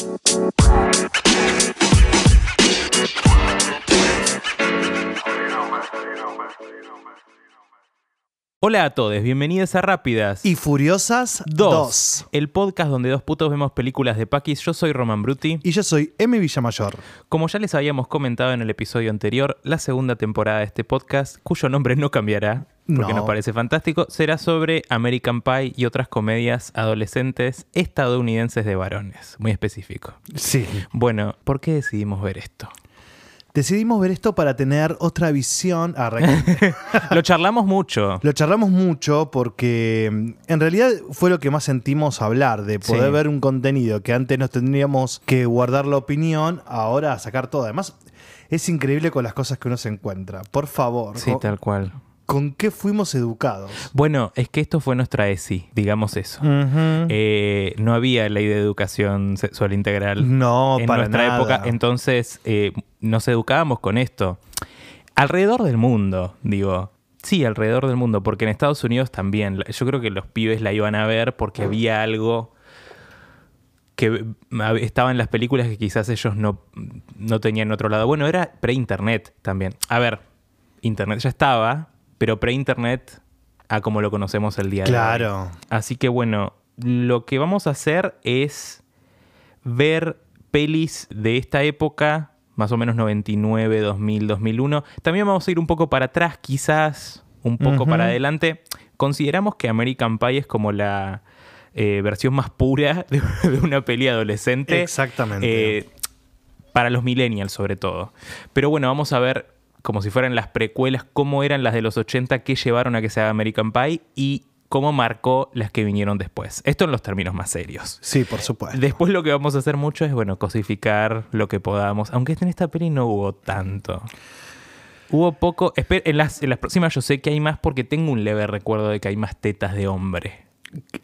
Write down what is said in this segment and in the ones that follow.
Bye. Hola a todos, bienvenidos a Rápidas Y Furiosas 2. el podcast donde dos putos vemos películas de Pakis. Yo soy Roman Bruti. Y yo soy M. Villamayor. Como ya les habíamos comentado en el episodio anterior, la segunda temporada de este podcast, cuyo nombre no cambiará, porque No. nos parece fantástico, será sobre American Pie y otras comedias adolescentes estadounidenses de varones, muy específico. Sí. Bueno, ¿por qué decidimos ver esto? Decidimos ver esto para tener otra visión. Ah, Lo charlamos mucho. Lo charlamos mucho porque mm, en realidad fue lo que más sentimos hablar, de poder Sí. ver un contenido que antes nos tendríamos que guardar la opinión, ahora sacar todo. Además, es increíble con las cosas que uno se encuentra. Por favor, Sí, ¿con, tal cual. Con qué fuimos educados? Bueno, es que esto fue nuestra ESI, digamos eso. Eh, no había ley de educación sexual integral no, en para nuestra nada. época, entonces eh, nos educábamos con esto. Alrededor del mundo, digo. Sí, alrededor del mundo, porque en Estados Unidos también. Yo creo que los pibes la iban a ver porque había algo que estaba en las películas que quizás ellos no, no tenían en otro lado. Bueno, era pre-internet también. A ver, internet ya estaba, pero pre-internet a como lo conocemos el día de hoy. Claro. Así que bueno, lo que vamos a hacer es ver pelis de esta época, más o menos 99, 2000, 2001. También vamos a ir un poco para atrás, quizás un poco para adelante. Consideramos que American Pie es como la eh, versión más pura de, de una peli adolescente. Exactamente. Eh, para los millennials sobre todo. Pero bueno, vamos a ver como si fueran las precuelas, cómo eran las de los 80 que llevaron a que se haga American Pie y cómo marcó las que vinieron después. Esto en los términos más serios. Sí, por supuesto. Después lo que vamos a hacer mucho es, bueno, cosificar lo que podamos. Aunque en esta peli no hubo tanto. Hubo poco... En las, en las próximas yo sé que hay más porque tengo un leve recuerdo de que hay más tetas de hombre.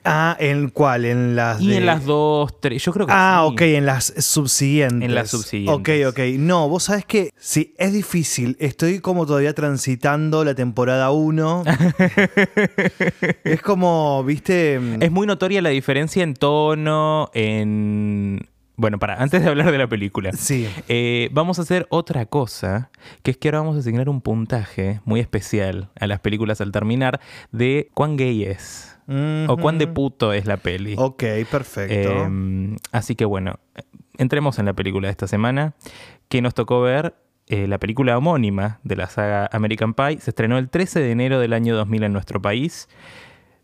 Ah, ¿en cuál? En las Y de- en las dos, tres... Yo creo que Ah, sí. ok, en las subsiguientes. En las subsiguientes. Ok, ok. No, vos sabés que sí, es difícil. Estoy como todavía transitando la temporada 1. es como, viste. Es muy notoria la diferencia en tono, en... Bueno, para, antes de hablar de la película. Sí. Eh, vamos a hacer otra cosa, que es que ahora vamos a asignar un puntaje muy especial a las películas al terminar de cuán gay es. O cuán de puto es la peli. Ok, perfecto. Eh, así que bueno, entremos en la película de esta semana, que nos tocó ver eh, la película homónima de la saga American Pie. Se estrenó el 13 de enero del año 2000 en nuestro país.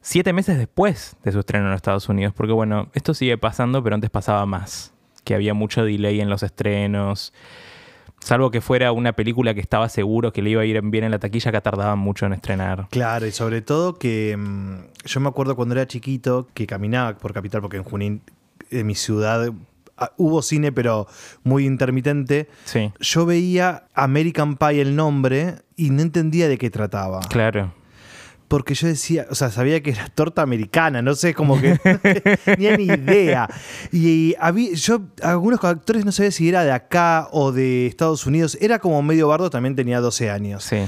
Siete meses después de su estreno en Estados Unidos, porque bueno, esto sigue pasando, pero antes pasaba más, que había mucho delay en los estrenos, salvo que fuera una película que estaba seguro que le iba a ir bien en la taquilla, que tardaban mucho en estrenar. Claro, y sobre todo que mm, yo me acuerdo cuando era chiquito que caminaba por Capital, porque en Junín, en mi ciudad, ah, hubo cine, pero muy intermitente. Sí, Yo veía American Pie el nombre y no entendía de qué trataba. claro. Porque yo decía, o sea, sabía que era torta americana, no sé, como que no tenía ni idea. Y había, yo, algunos actores no sabía si era de acá o de Estados Unidos. Era como medio bardo, también tenía 12 años. Sí.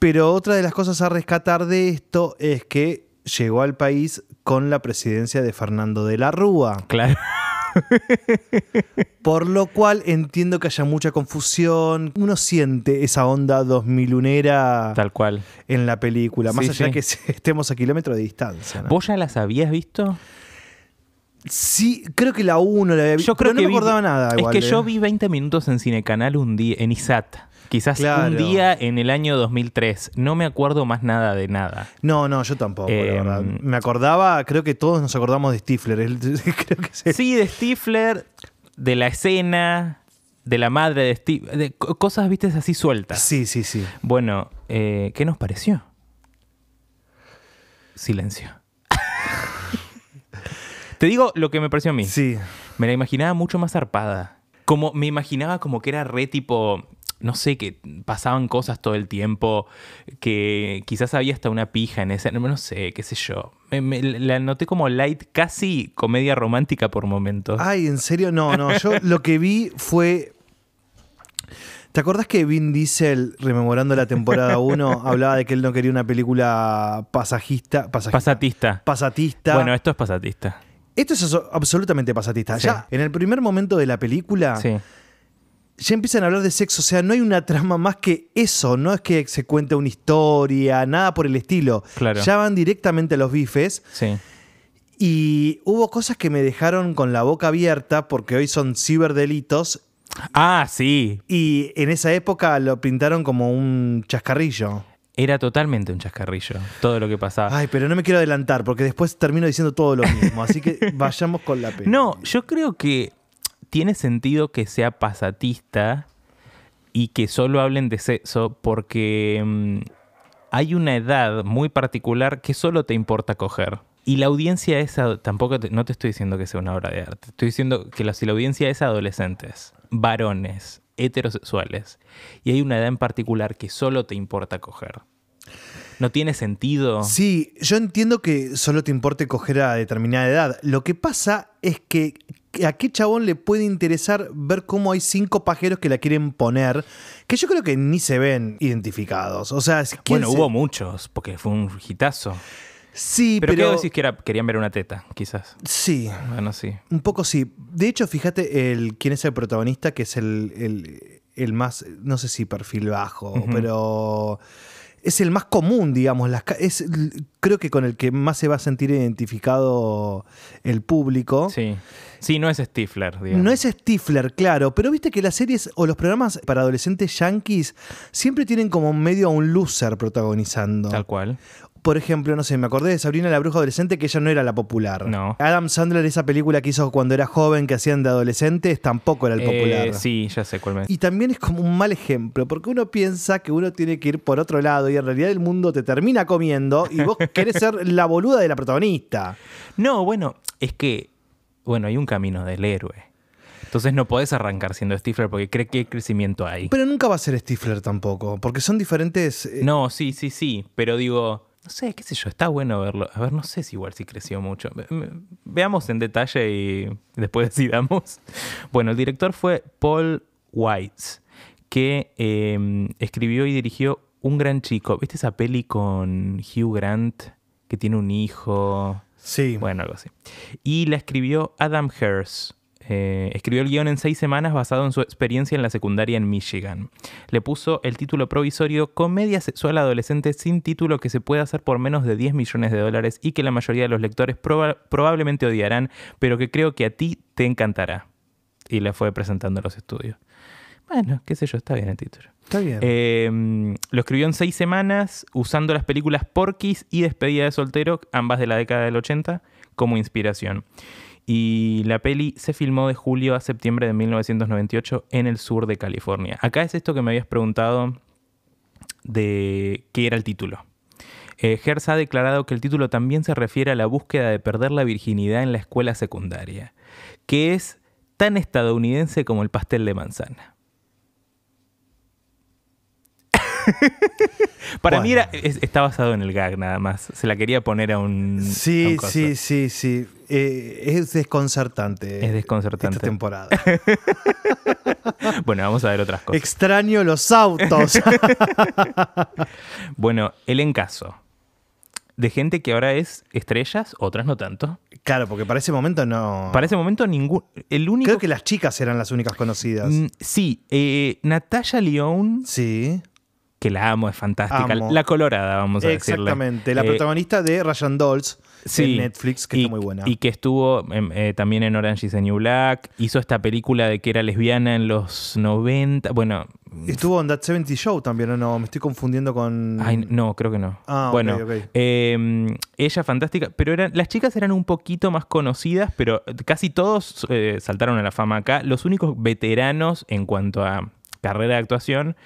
Pero otra de las cosas a rescatar de esto es que llegó al país con la presidencia de Fernando de la Rúa. Claro. Por lo cual entiendo que haya mucha confusión. Uno siente esa onda 2001era Tal cual. en la película, más Sí, allá sí. que estemos a kilómetros de distancia. ¿no? ¿Vos ya las habías visto? Sí, creo que la 1 la había visto. Yo creo pero que no vi- me acordaba nada. Igual, es que ¿eh? yo vi 20 minutos en Cinecanal un día, en ISAT. Quizás Claro. un día en el año 2003. No me acuerdo más nada de nada. No, no, yo tampoco, Eh, la verdad. Me acordaba, creo que todos nos acordamos de Stifler. el- creo que sí. Sí, de Stifler, de la escena, de la madre de Stifler, de co- cosas, viste, así sueltas. Sí, sí, sí. Bueno, eh, ¿qué nos pareció? Silencio. Te digo lo que me pareció a mí. Sí. Me la imaginaba mucho más zarpada. Como me imaginaba como que era re tipo, no sé, que pasaban cosas todo el tiempo, que quizás había hasta una pija en ese, no sé, qué sé yo. Me, me- la noté como light, casi comedia romántica por momentos. Ay, ¿en serio? No, no. Yo lo que vi fue. ¿Te acordás que Vin Diesel, rememorando la temporada 1, hablaba de que él no quería una película pasajista? pasajista Pasatista. pasatista. Bueno, esto es pasatista. Esto es absolutamente pasatista. Sí. Ya en el primer momento de la película, Sí. Ya empiezan a hablar de sexo. O sea, no hay una trama más que eso. No es que se cuente una historia, nada por el estilo. Claro. Ya van directamente a los bifes. Sí. Y hubo cosas que me dejaron con la boca abierta porque hoy son ciberdelitos. Ah, sí. Y en esa época lo pintaron como un chascarrillo. Era totalmente un chascarrillo. Todo lo que pasaba. Ay, pero no me quiero adelantar porque después termino diciendo todo lo mismo. Así que vayamos con la peli. No, yo creo que tiene sentido que sea pasatista y que solo hablen de sexo porque mm, hay una edad muy particular que solo te importa coger. Y la audiencia es, tampoco te- no te estoy diciendo que sea una obra de arte, estoy diciendo que la, si la audiencia es adolescentes, varones, heterosexuales, y hay una edad en particular que solo te importa coger. No tiene sentido. Sí, yo entiendo que solo te importe coger a determinada edad. Lo que pasa es que a qué chabón le puede interesar ver cómo hay cinco pajeros que la quieren poner, que yo creo que ni se ven identificados. O sea, ¿quién Bueno, se- hubo muchos, porque fue un hitazo. Sí, Pero, pero. ¿qué decís que era, querían ver una teta, quizás? Sí, Bueno, sí. un poco sí. De hecho, fíjate el, quién es el protagonista, que es el, el- el más, no sé si perfil bajo, pero es el más común, digamos. Las, es, creo que con el que más se va a sentir identificado el público. Sí. Sí, no es Stifler, digamos. No es Stifler, claro, pero viste que las series o los programas para adolescentes yankees siempre tienen como medio a un loser protagonizando. Tal cual. Por ejemplo, no sé, me acordé de Sabrina la Bruja Adolescente, que ella no era la popular. No. Adam Sandler, esa película que hizo cuando era joven, que hacían de adolescentes, tampoco era el popular. Eh, sí, ya sé cuál me... Y también es como un mal ejemplo, porque uno piensa que uno tiene que ir por otro lado y en realidad el mundo te termina comiendo y vos querés ser la boluda de la protagonista. No, bueno, es que... Bueno, hay un camino del héroe. Entonces no podés arrancar siendo Stifler porque cree que hay crecimiento ahí. Pero nunca va a ser Stifler tampoco, porque son diferentes... eh, No, sí, sí, sí. Pero digo, no sé, qué sé yo, está bueno verlo. A ver, no sé si igual si creció mucho. Veamos en detalle y después decidamos. Bueno, el director fue Paul Weitz, que eh, escribió y dirigió Un Gran Chico. ¿Viste esa peli con Hugh Grant que tiene un hijo? Sí. Bueno, algo así. Y la escribió Adam Hers. Eh, escribió el guion en seis semanas basado en su experiencia en la secundaria en Michigan. Le puso el título provisorio Comedia sexual adolescente sin título que se puede hacer por menos de 10 millones de dólares y que la mayoría de los lectores proba- probablemente odiarán, pero que creo que a ti te encantará. Y le fue presentando a los estudios. Bueno, qué sé yo, está bien el título. Está bien. Eh, lo escribió en seis semanas usando las películas Porky's y Despedida de Soltero, ambas de la década del 80, como inspiración. Y la peli se filmó de julio a septiembre de 1998 en el sur de California. Acá es esto que me habías preguntado de qué era el título. Eh, ha declarado que el título también se refiere a la búsqueda de perder la virginidad en la escuela secundaria, que es tan estadounidense como el pastel de manzana. Para mí era- es- está basado en el gag nada más. Se la quería poner a un. a Sí, un coso. sí, sí, sí. Eh, es desconcertante. Es desconcertante. Esta temporada. Bueno, vamos a ver otras cosas. Extraño los autos. Bueno, el encaso. De gente que ahora es estrellas, otras no tanto. claro, porque para ese momento no. Para ese momento, ningún. El único. Creo que las chicas eran las únicas conocidas. Mm, sí, eh, Natalia León, Sí, que la amo, es fantástica. Amo. La colorada, vamos a decirle. exactamente. La Eh, protagonista de Ryan Dolls sí, en Netflix, que y, está muy buena. Y que estuvo em, eh, también en Orange is the New Black. Hizo esta película de que era lesbiana en los 90. Bueno. Estuvo en That 70 Show también, ¿o no? Me estoy confundiendo con. Ay, no, creo que no. Ah, bueno, ok. eh, ella fantástica, pero eran, las chicas eran un poquito más conocidas, pero casi todos eh, saltaron a la fama acá. Los únicos veteranos en cuanto a carrera de actuación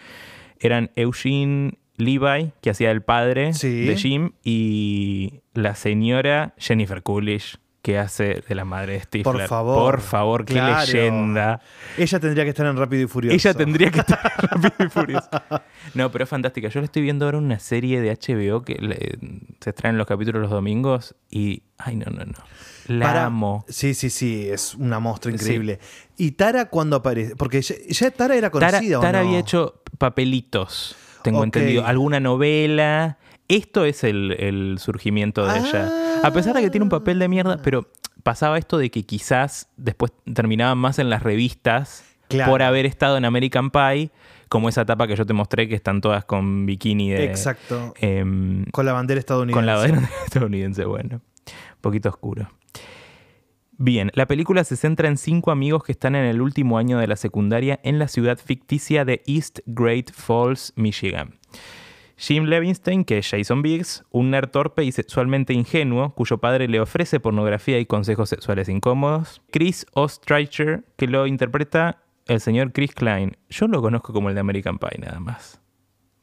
eran Eugene Levi, que hacía el padre Sí. de Jim, y la señora Jennifer Coolidge, que hace de la madre de Stifler. Por favor. Por favor, qué Claro. leyenda. Ella tendría que estar en Rápido y Furioso. Ella tendría que estar en Rápido y Furioso. No, pero es fantástica. Yo le estoy viendo ahora una serie de HBO que le- se extraen los capítulos los domingos y. Ay, no, no, no. La Para- amo. Sí, sí, sí, es una monstruo Sí. increíble. ¿Y Tara cuándo aparece? Porque ya, ya Tara era Tara, conocida. ¿o Tara no? había hecho papelitos, tengo entendido. Alguna novela. Esto es el, el surgimiento de ella. A pesar de que tiene un papel de mierda, pero pasaba esto de que quizás después terminaban más en las revistas Claro. por haber estado en American Pie, como esa etapa que yo te mostré que están todas con bikini de... Exacto. em, Con la bandera estadounidense. con la bandera estadounidense, bueno. Un poquito oscuro. Bien, la película se centra en cinco amigos que están en el último año de la secundaria en la ciudad ficticia de East Great Falls, Michigan. Jim Levinstein, que es Jason Biggs, un nerd torpe y sexualmente ingenuo, cuyo padre le ofrece pornografía y consejos sexuales incómodos. Chris Ostreicher, que lo interpreta el señor Chris Klein. Yo lo conozco como el de American Pie, nada más.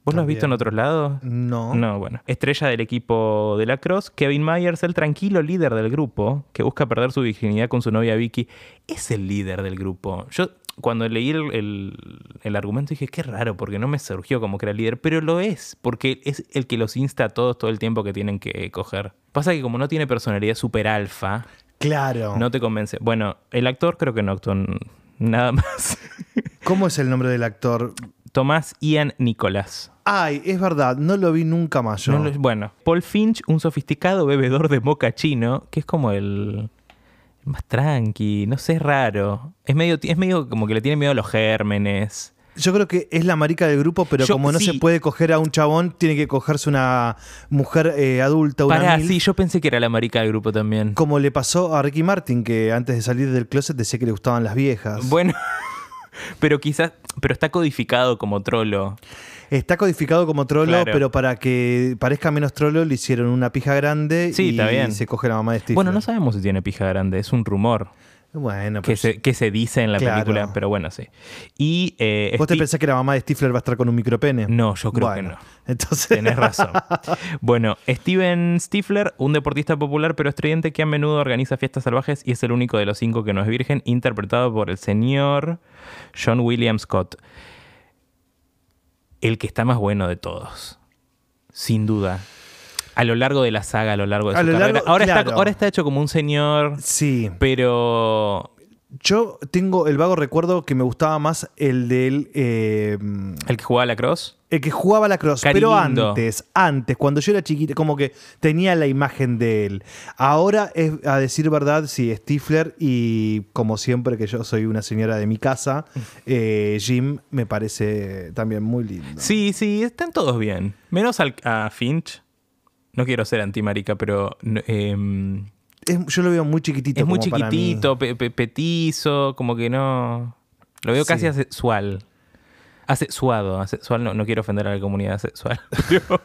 ¿Vos lo has visto en otros lados? No. No, bueno. Estrella del equipo de la Cross, Kevin Myers, el tranquilo líder del grupo, que busca perder su virginidad con su novia Vicky, es el líder del grupo. Yo cuando leí el, el- el argumento dije, qué raro, porque no me surgió como que era líder, pero lo es, porque es el que los insta a todos todo el tiempo que tienen que coger. Pasa que como no tiene personalidad super alfa, Claro. no te convence. Bueno, el actor creo que no actuó nada más. ¿Cómo es el nombre del actor? Tomás Ian Nicholas. Ay, es verdad, no lo vi nunca más yo. No lo- bueno, Paul Finch, un sofisticado bebedor de moca chino, que es como el, el más tranqui, no sé, es raro. Es medio, es medio como que le tiene miedo a los gérmenes. Yo creo que es la marica del grupo, pero Yo- como no sí. se puede coger a un chabón, tiene que cogerse una mujer eh, adulta, una Pará, sí, yo pensé que era la marica del grupo también. como le pasó a Ricky Martin, que antes de salir del closet decía que le gustaban las viejas. Bueno, pero quizás, pero está codificado como trolo. Está codificado como trolo, Claro. pero para que parezca menos trolo le hicieron una pija grande Sí, y está bien. se coge la mamá de Steve. Bueno, no sabemos si tiene pija grande, es un rumor Bueno, que pero se, que se dice en la Claro. película, pero bueno, sí. Y eh, ¿Vos te pensás que la mamá de Stifler va a estar con un micropene? No, yo creo Bueno, que no. Entonces, Tenés razón. Bueno, Steven Stifler, un deportista popular pero estridente que a menudo organiza fiestas salvajes y es el único de los cinco que no es virgen, interpretado por el señor John William Scott. El que está más bueno de todos. Sin duda. A lo largo de la saga, a lo largo de A su lo carrera. largo- ahora, está, ahora está hecho como un señor, sí. pero Yo tengo el vago recuerdo que me gustaba más el del. eh, el que jugaba a la cross. el que jugaba la cross. Pero antes, antes, cuando yo era chiquita, como que tenía la imagen de él. Ahora es, a decir verdad, sí, Stifler y como siempre que yo soy una señora de mi casa, eh, Jim me parece también muy lindo. Sí, sí, están todos bien. Menos al, a Finch. No quiero ser antimarica, pero em, Es- yo lo veo muy chiquitito. es muy como para mí. chiquitito, pe- pe- petizo, como que no. Lo veo casi asexual. Asexuado, asexual, no, no quiero ofender a la comunidad sexual. pero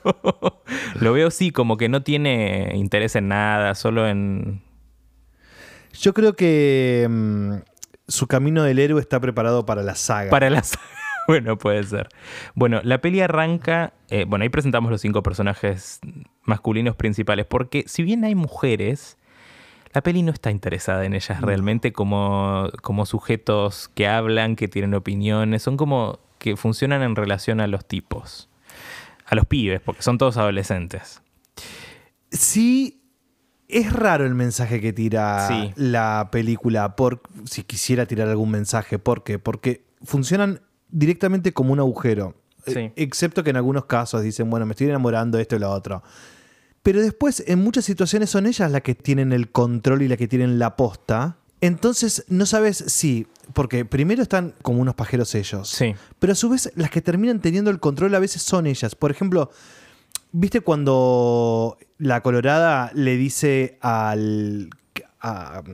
lo veo sí, como que no tiene interés en nada, solo en. Yo creo que mm, su camino del héroe está preparado para la saga. Para la saga. Bueno, puede ser. Bueno, la peli arranca. eh, bueno, ahí presentamos los cinco personajes masculinos principales. Porque si bien hay mujeres, la peli no está interesada en ellas realmente como, como sujetos que hablan, que tienen opiniones. Son como que funcionan en relación a los tipos. A los pibes, porque son todos adolescentes. Sí, es raro el mensaje que tira Sí. la película, por, si quisiera tirar algún mensaje. ¿Por qué? Porque funcionan directamente como un agujero. Sí. Excepto que en algunos casos dicen, bueno, me estoy enamorando de esto y lo otro. Pero después, en muchas situaciones son ellas las que tienen el control y las que tienen la posta. Entonces, no sabes si. Porque primero están como unos pajeros ellos. Sí. Pero a su vez, las que terminan teniendo el control a veces son ellas. Por ejemplo, ¿viste cuando la Colorada le dice al. a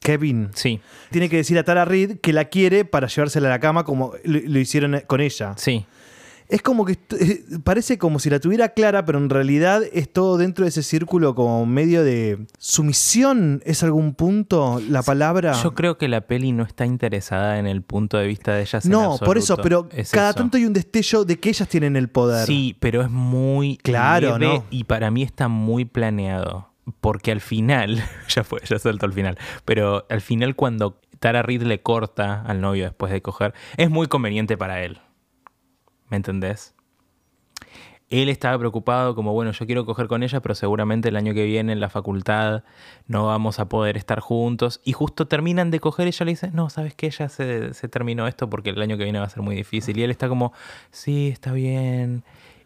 Kevin? Sí, Tiene que decir a Tara Reid que la quiere para llevársela a la cama como lo, lo hicieron con ella. sí. Es como que eh, parece como si la tuviera clara, pero en realidad es todo dentro de ese círculo como medio de sumisión. ¿Es algún punto la palabra? Yo creo que la peli no está interesada en el punto de vista de ellas. en no, por eso, pero Es cada eso. tanto hay un destello de que ellas tienen el poder. Sí, pero es muy Claro, leve ¿no? y para mí está muy planeado. Porque al final, ya fue, ya saltó al final, pero al final cuando Tara Reid le corta al novio después de coger, es muy conveniente para él. ¿Me entendés? Él estaba preocupado como, bueno, yo quiero coger con ella, pero seguramente el año que viene en la facultad no vamos a poder estar juntos. Y justo terminan de coger, ella le dice, no, ¿sabes qué? Ya se, se terminó esto porque el año que viene va a ser muy difícil. Y él está como, sí, está bien.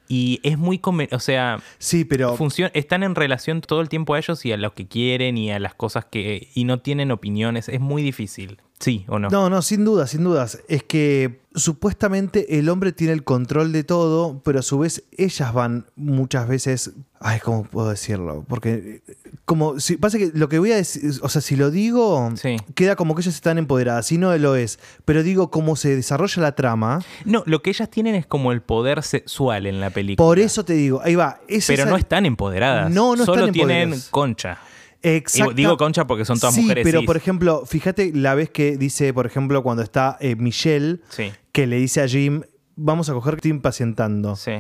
Y es muy... O sea, Sí, pero están en relación todo el tiempo a ellos y a lo que quieren y a las cosas que... Y no tienen opiniones. Es muy difícil. Sí o no. No, no, sin dudas, sin dudas. Es que supuestamente el hombre tiene el control de todo, pero a su vez ellas van muchas veces. Ay, ¿cómo puedo decirlo? Porque, como, si, pasa que lo que voy a decir, o sea, si lo digo, Sí. queda como que ellas están empoderadas, si no lo es. Pero digo, cómo se desarrolla la trama, No, lo que ellas tienen es como el poder sexual en la película. por eso te digo, ahí va. Pero no están empoderadas. No, no Solo están tienen empoderadas. concha. Exacta- Digo concha porque son todas sí, mujeres pero cis. por ejemplo, fíjate la vez que dice, por ejemplo, cuando está eh, Michelle, Sí, que le dice a Jim, vamos a coger que estoy impacientando. sí,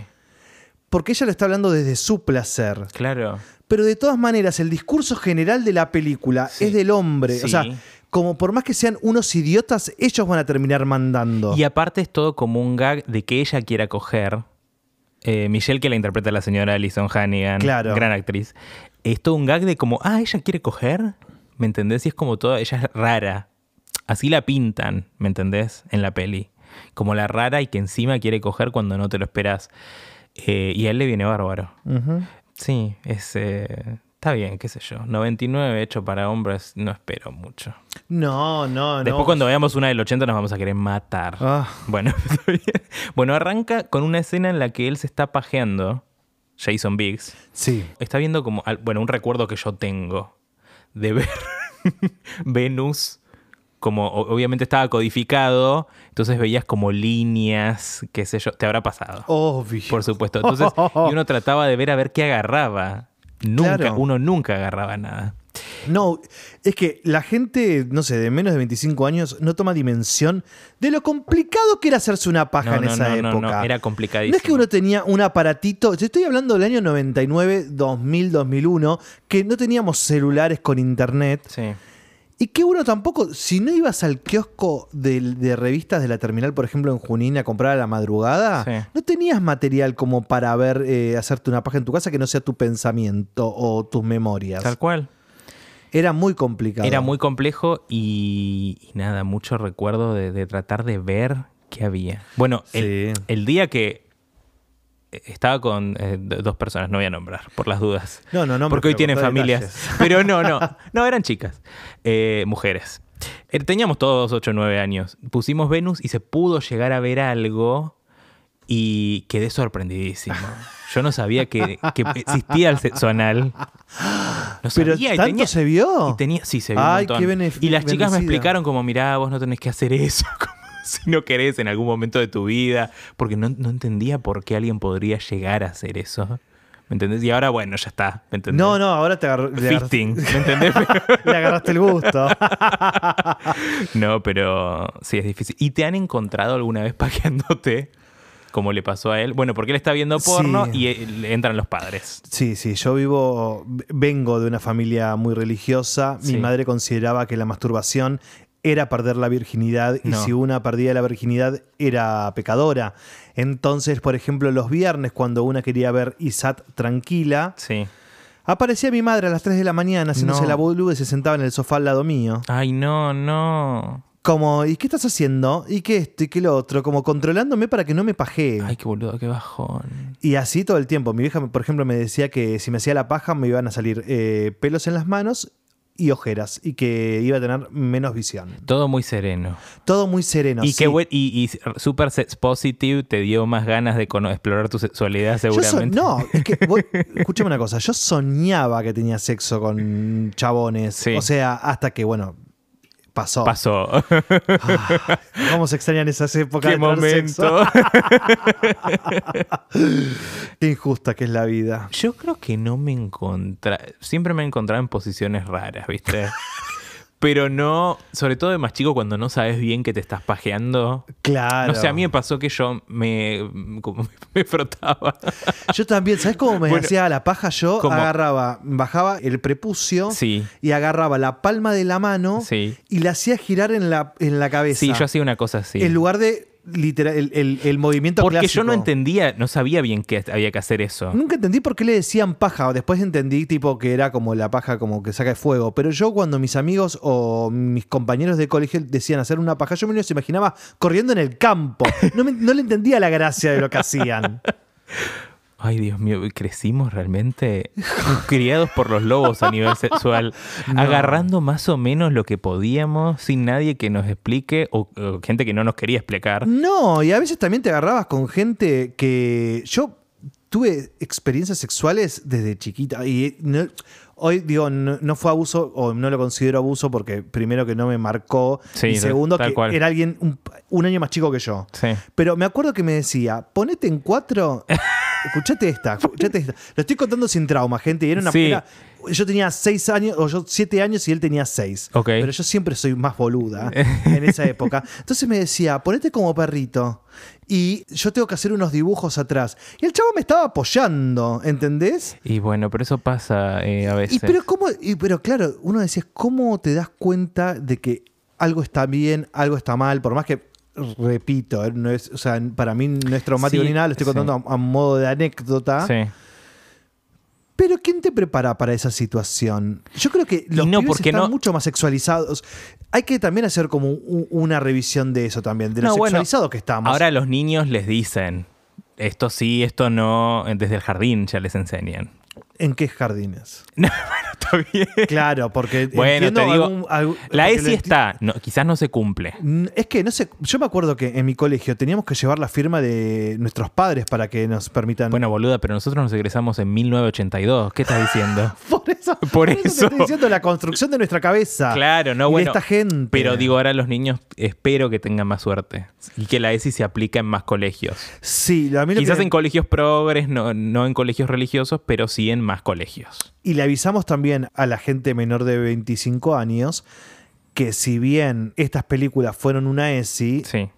Porque ella lo está hablando desde su placer. claro. Pero de todas maneras, el discurso general de la película Sí. es del hombre. O sea, como por más que sean unos idiotas, ellos van a terminar mandando. Y aparte es todo como un gag de que ella quiera coger. Eh, Michelle, que la interpreta la señora Alison Hannigan, Claro. gran actriz. Es todo un gag de como, ah, ella quiere coger. ¿Me entendés? Y es como todo, ella es rara. Así la pintan, ¿me entendés? En la peli. Como la rara y que encima quiere coger cuando no te lo esperas. Eh, y a él le viene bárbaro. Sí, es, eh, está bien, qué sé yo. 99 hecho para hombres, no espero mucho. No, no, no. Después cuando veamos una del 80 nos vamos a querer matar. Ah, Bueno. Bueno, arranca con una escena en la que él se está pajeando, Jason Biggs. sí. Está viendo como, bueno, un recuerdo que yo tengo de ver Venus, como obviamente estaba codificado, entonces veías como líneas, qué sé yo, te habrá pasado, Obvio. por supuesto. Entonces, y uno trataba de ver a ver qué agarraba. Nunca, Claro. uno nunca agarraba nada. No, es que la gente, no sé, de menos de 25 años no toma dimensión de lo complicado que era hacerse una paja No, en no, esa no, no, época. no, era No complicadísimo. es que uno tenía un aparatito, te estoy hablando del año 99, 2000, 2001, que no teníamos celulares con internet Sí. y que uno tampoco, si no ibas al kiosco de, de revistas de la terminal, por ejemplo en Junín a comprar a la madrugada, Sí. no tenías material como para ver, eh, hacerte una paja en tu casa que no sea tu pensamiento o tus memorias. Tal cual. Era muy complicado. Era muy complejo y, y nada, mucho recuerdo de, de tratar de ver qué había. Bueno, el, Sí. el día que estaba con eh, do- dos personas, no voy a nombrar, por las dudas. No, no, no. porque hoy tienen familias. detalles. Pero no, no, no, eran chicas, eh, mujeres. Eh, teníamos todos 8 o 9 años. Pusimos Venus y se pudo llegar a ver algo y quedé sorprendidísimo. Yo no sabía que, que existía el sexo anal. No Pero y tanto tenía- se vio. y tenía, sí, se vio Ay, un montón. qué y las chicas me explicaron como, mirá, vos no tenés que hacer eso, como si no querés en algún momento de tu vida, porque no, no entendía por qué alguien podría llegar a hacer eso. ¿Me entendés? Y ahora, bueno, ya está. ¿Me entendés? No, no, ahora te Fisting, ¿me entendés? le agarraste el gusto. no, pero sí es difícil. ¿Y te han encontrado alguna vez pajeándote? Como le pasó a él. Bueno, porque él está viendo porno Sí. y eh, le entran los padres. Sí, sí, yo vivo, vengo de una familia muy religiosa. Mi Sí. madre consideraba que la masturbación era perder la virginidad y No. si una perdía la virginidad era pecadora. Entonces, por ejemplo, los viernes cuando una quería ver Isat tranquila, Sí. aparecía mi madre a las 3 de la mañana haciéndose No. la boluda y se sentaba en el sofá al lado mío. Ay, no, no. Como, ¿y qué estás haciendo? ¿Y qué esto? ¿Y qué lo otro? Como controlándome para que no me pajee. Ay, qué boludo, qué bajón. Y así todo el tiempo. Mi vieja, por ejemplo, me decía que si me hacía la paja me iban a salir eh, pelos en las manos y ojeras y que iba a tener menos visión. Todo muy sereno. Todo muy sereno. y sí. qué buen- y, y super sex positive te dio más ganas de explorar tu sexualidad Yo so- seguramente. no, es que, vos- escúchame una cosa, yo soñaba que tenía sexo con chabones. Sí. O sea, hasta que, bueno, pasó. Pasó. Ah, ¿Cómo se extrañan esas épocas qué de momento. Qué injusta que es la vida. Yo creo que no me encontraba. Siempre me he encontrado en posiciones raras, ¿viste? Pero no, sobre todo de más chico cuando no sabes bien que te estás pajeando. Claro. No sé, a mí me pasó que yo me, como me frotaba. Yo también, ¿sabes cómo me Bueno, hacía la paja? Yo ¿cómo? agarraba, bajaba el prepucio Sí, y agarraba la palma de la mano sí. y la hacía girar en la, en la cabeza. Sí, yo hacía una cosa así. En lugar de literal, el, el- el movimiento Porque clásico. yo no entendía, no sabía bien que había que hacer eso. Nunca entendí por qué le decían paja. Después entendí tipo que era como la paja como que saca de fuego. Pero yo cuando mis amigos o mis compañeros de colegio decían hacer una paja, yo me los imaginaba corriendo en el campo. No, me- no le entendía la gracia de lo que hacían. Ay, Dios mío, crecimos realmente criados por los lobos a nivel sexual, No. agarrando más o menos lo que podíamos sin nadie que nos explique o, o gente que no nos quería explicar. No, y a veces también te agarrabas con gente que yo tuve experiencias sexuales desde chiquita y no- hoy digo, no, no fue abuso o no lo considero abuso porque primero que no me marcó Sí, y segundo que cual. era alguien un, un año más chico que yo. Sí. Pero me acuerdo que me decía, ponete en cuatro. Escuchate esta, escuchate esta. Lo estoy contando sin trauma, gente. Y era una Sí. era- yo tenía seis años, o yo siete años y él tenía seis. Ok. Pero yo siempre soy más boluda en esa época. Entonces me decía, ponete como perrito. Y yo tengo que hacer unos dibujos atrás. Y el chavo me estaba apoyando, ¿entendés? Y bueno, pero eso pasa eh, a veces. Y pero cómo, y pero claro, uno decía, ¿cómo te das cuenta de que algo está bien, algo está mal? Por más que, repito, eh, no es, o sea, para mí no es traumático Sí, ni nada, lo estoy sí. contando a, a modo de anécdota. Sí. Pero ¿quién te prepara para esa situación? Yo creo que los no, pibes están no- mucho más sexualizados. Hay que también hacer como un- una revisión de eso también, de lo No, bueno, sexualizado que estamos. Ahora los niños les dicen, esto sí, esto no, desde el jardín ya les enseñan. ¿En qué jardines? No, bueno, está bien. Claro, porque Bueno, te digo, algún- algún- La porque ESI está, no, quizás no se cumple. Mm, Es que no sé, yo me acuerdo que en mi colegio teníamos que llevar la firma de nuestros padres para que nos permitan. Bueno, boluda, pero nosotros nos egresamos en 1982. ¿Qué estás diciendo? por eso, por te eso. estoy diciendo la construcción de nuestra cabeza. Claro, no, y de bueno. esta gente. Pero digo, ahora los niños espero que tengan más suerte y que la ESI se aplique en más colegios. Sí, a mí lo Quizás que- en colegios progres, no, no en colegios religiosos, pero sí en más colegios. Y le avisamos también a la gente menor de 25 años que si bien estas películas fueron una ESI, Sí.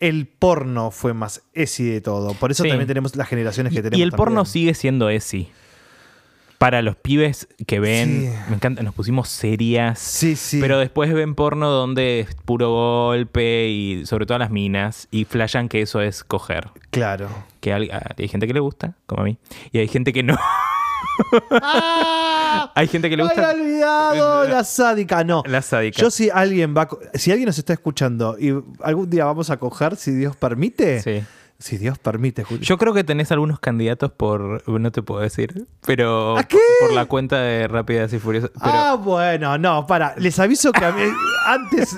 el porno fue más ESI de todo. Por eso Sí. también tenemos las generaciones que Y, tenemos. y el porno sigue siendo ESI. Para los pibes que ven, Sí. me encanta, nos pusimos serias. Sí, sí. Pero después ven porno donde es puro golpe y sobre todo las minas y flashan que eso es coger. Claro. Que hay, hay gente que le gusta, como a mí, y hay gente que no. Hay gente que le gusta Había olvidado la sádica. No. la sádica. Yo si alguien va, si alguien nos está escuchando y algún día vamos a coger, si Dios permite, Sí. si Dios permite, Julio. Yo creo que tenés algunos candidatos por, no te puedo decir, pero ¿A qué? por, por la cuenta de Rápidas y Furiosas. Pero, ah, bueno, no, para, les aviso que a mí antes,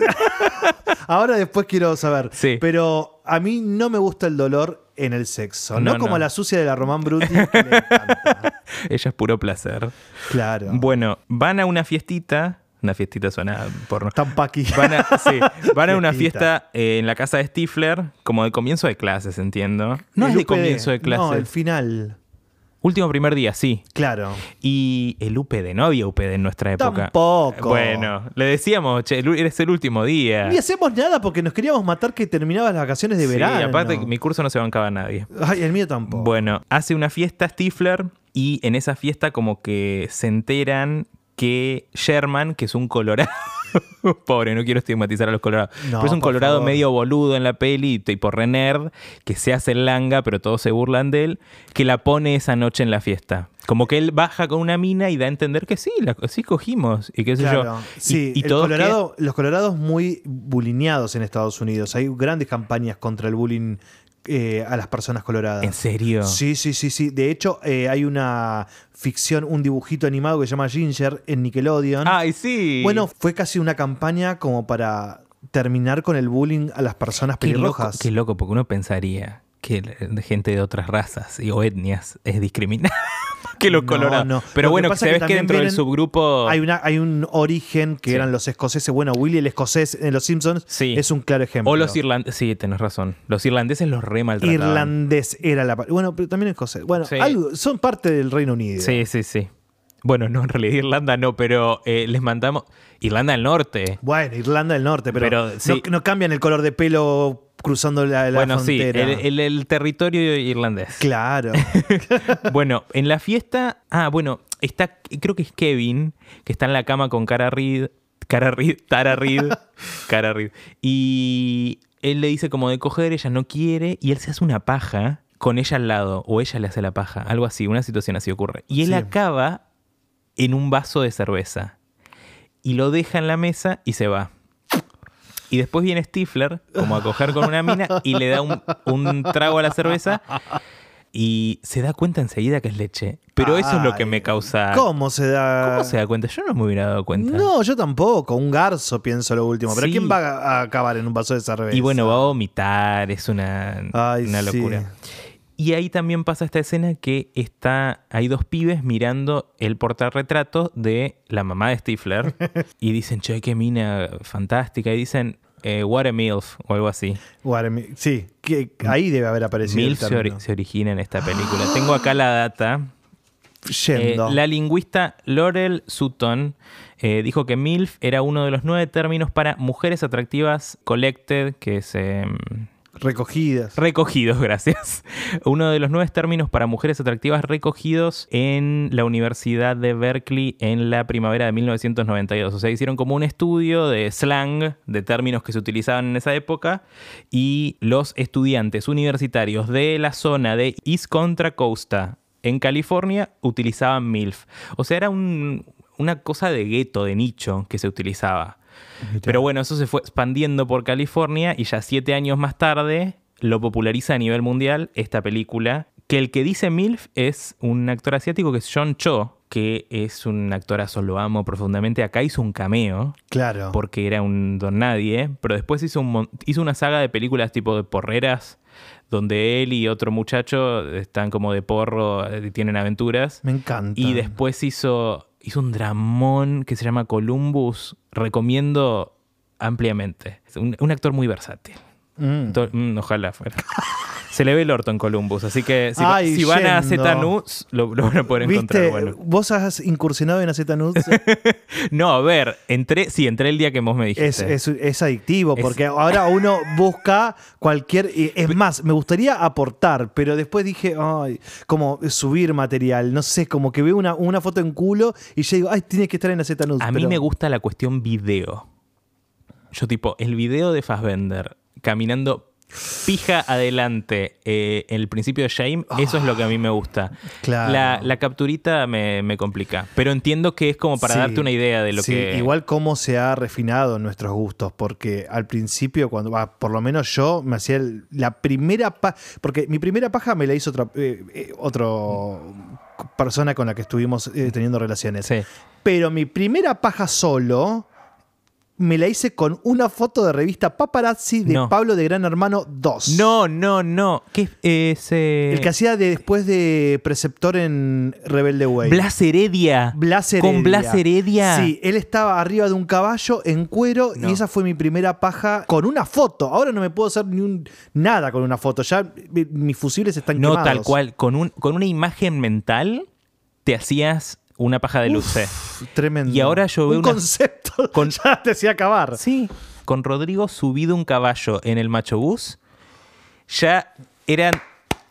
ahora después quiero saber, Sí. pero a mí no me gusta el dolor en el sexo, no, No, como no. la sucia de la Román Bruti. que le encanta. ella es puro placer. Claro. Bueno, van a una fiestita. Una fiestita suena porno. Tan paqui. Van a, sí, van a una fiesta eh, en la casa de Stifler, como de comienzo de clases, entiendo. No El es de UPD. comienzo de clases. No, el final. Último primer día, sí. Claro. Y el UPD, no había UPD en nuestra época. Tampoco. Bueno, le decíamos, che, eres el último día. Ni hacemos nada porque nos queríamos matar que terminaban las vacaciones de Sí, verano. aparte mi curso no se bancaba a nadie. Ay, el mío tampoco. Bueno, hace una fiesta Stifler y en esa fiesta como que se enteran que Sherman, que es un colorado, pobre, no quiero estigmatizar a los colorados, No, pero es un colorado favor. medio boludo en la peli, tipo re nerd, que se hace el langa, pero todos se burlan de él, que la pone esa noche en la fiesta. Como que él baja con una mina y da a entender que sí, la, sí cogimos, y qué sé Claro, yo. Sí, y, el todos Colorado, los colorados muy bulineados en Estados Unidos. Hay grandes campañas contra el bullying eh, a las personas coloradas. ¿En serio? Sí, sí, sí, sí. De hecho, eh, hay una ficción, un dibujito animado que se llama Ginger en Nickelodeon. Ay, sí. Bueno, fue casi una campaña como para terminar con el bullying a las personas Qué loco, pelirrojas. qué loco, porque uno pensaría que la- gente de otras razas y o etnias es discriminada. que los No, colorados. no. Pero Lo que bueno, pasa se ve que que dentro del subgrupo. Hay, una, hay un origen que Sí. eran los escoceses. Bueno, Willy el escocés en Los Simpsons Sí. es un claro ejemplo. O los irlandeses. Sí, tenés razón. Los irlandeses los re maltrataban. Irlandés era la pa- Bueno, pero también escocés. Bueno, Sí. algo- son parte del Reino Unido. Sí, sí, sí. Bueno, no, en realidad Irlanda no, pero eh, les mandamos. Irlanda del Norte. Bueno, Irlanda del Norte, pero, Pero, no- sí. no, cambian el color de pelo cruzando la, la bueno, sí, frontera. el, el- el territorio irlandés. Claro. bueno, en la fiesta. Ah, bueno, está. Creo que es Kevin, que está en la cama con Cara Reed. Cara Reed, Tara Reed. Cara Reed. Y él le dice como de coger, ella no quiere, y él se hace una paja con ella al lado, o ella le hace la paja, algo así, una situación así ocurre. Y él Sí. acaba en un vaso de cerveza. Y lo deja en la mesa y se va. Y después viene Stifler, como a coger con una mina, y le da un, un trago a la cerveza. y se da cuenta enseguida que es leche. Pero eso es lo que me causa... ¿Cómo se da? ¿Cómo se da cuenta? Yo no me hubiera dado cuenta. No, yo tampoco. Un garzo pienso lo último. Pero Sí. ¿quién va a acabar en un vaso de cerveza? Y bueno, va a vomitar, es una, Ay, una sí. locura. Y ahí también pasa esta escena que está, hay dos pibes mirando el portarretrato de la mamá de Stifler y dicen, che, qué mina fantástica. Y dicen, eh, what a MILF o algo así. Sí, que ahí debe haber aparecido. el MILF se, ori- se origina en esta película. Tengo acá la data. Eh, Yendo. la lingüista Laurel Sutton eh, dijo que MILF era uno de los nueve términos para mujeres atractivas collected, que es em, Recogidas. recogidos, gracias. Uno de los nueve términos para mujeres atractivas recogidos en la Universidad de Berkeley en la primavera de 1992. O sea, hicieron como un estudio de slang, de términos que se utilizaban en esa época, y los estudiantes universitarios de la zona de East Contra Costa en California utilizaban MILF. O sea, era un- una cosa de gueto, de nicho que se utilizaba. Pero bueno, eso se fue expandiendo por California y ya siete años más tarde lo populariza a nivel mundial esta película. Que el que dice MILF es un actor asiático que es John Cho, que es un actorazo, lo amo profundamente. Acá hizo un cameo Claro. porque era un don nadie, pero después hizo, un hizo una saga de películas tipo de porreras, donde él y otro muchacho están como de porro, eh, tienen aventuras. Me encanta. Y después hizo, hizo un dramón que se llama Columbus. Recomiendo ampliamente. Es un, un actor muy versátil. Mm. Mm, ojalá fuera. Se le ve el orto en Columbus, así que si, va- Ay, si van a. ZNUS lo, lo van a poder encontrar ¿Viste? bueno. ¿Vos has incursionado en Acetanus? No, a ver, entré, sí, entré el día que vos me dijiste. es, es adictivo, Es- porque ahora uno busca cualquier... Es más, me gustaría aportar, pero después dije, ay, como subir material, no sé, como que veo una, una foto en culo y yo digo, ay, tiene que estar en Acetanus. A mí me gusta la cuestión video. Yo tipo, el video de Fassbender caminando pija adelante eh, en el principio de Shame, eso es lo que a mí me gusta. Claro. La, la capturita me, me complica, pero entiendo que es como para Sí, darte una idea de lo sí, que... Igual cómo se ha refinado nuestros gustos, porque al principio, cuando va, por lo menos yo me hacía el- la primera paja, porque mi primera paja me la hizo otra, eh, eh, otro persona con la que estuvimos eh, teniendo relaciones. Sí. Pero mi primera paja solo me la hice con una foto de revista Paparazzi de No. Pablo de Gran Hermano 2. No, no, no. ¿Qué es ese? El que hacía de, después de preceptor en Rebelde Way. Blas Heredia. Blas Heredia. Con Blas Heredia. Sí, él estaba arriba de un caballo en cuero No. y esa fue mi primera paja con una foto. Ahora no me puedo hacer ni un, nada con una foto. Ya mi- mis fusibles están No, quemados. tal cual. Con, un, con una imagen mental te hacías una paja de luce. Tremendo. Y ahora yo veo un una- concepto. con- ya te hacía acabar. Sí, con Rodrigo subido un caballo en el Macho Bus, ya eran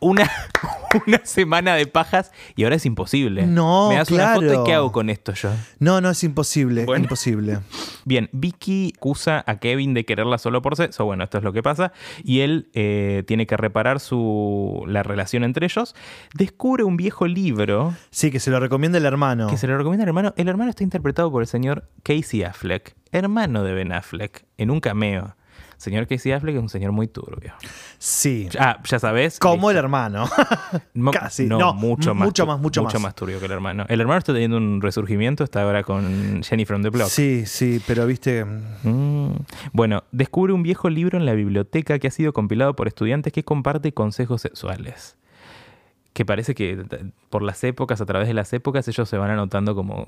una, una semana de pajas y ahora es imposible. No, Me das una foto y ¿qué hago con esto yo? No, no, es imposible. Bueno. Imposible. Bien, Vicky acusa a Kevin de quererla solo por sexo. Bueno, esto es lo que pasa. Y él eh, tiene que reparar su, la relación entre ellos. Descubre un viejo libro Sí, que se lo recomienda el hermano. que se le recomienda al hermano. El hermano está interpretado por el señor Casey Affleck, hermano de Ben Affleck, en un cameo. Señor Casey Affleck es un señor muy turbio. Sí. Ah, ya sabes. Como el hermano. Mo- casi. No, No, mucho más. mucho más, mucho más. turbio que el hermano. El hermano está teniendo un resurgimiento, está ahora con Jenny from the Block. sí, sí, pero viste. Mm. Bueno, descubre un viejo libro en la biblioteca que ha sido compilado por estudiantes que comparte consejos sexuales. Que parece que t- por las épocas, a través de las épocas, ellos se van anotando como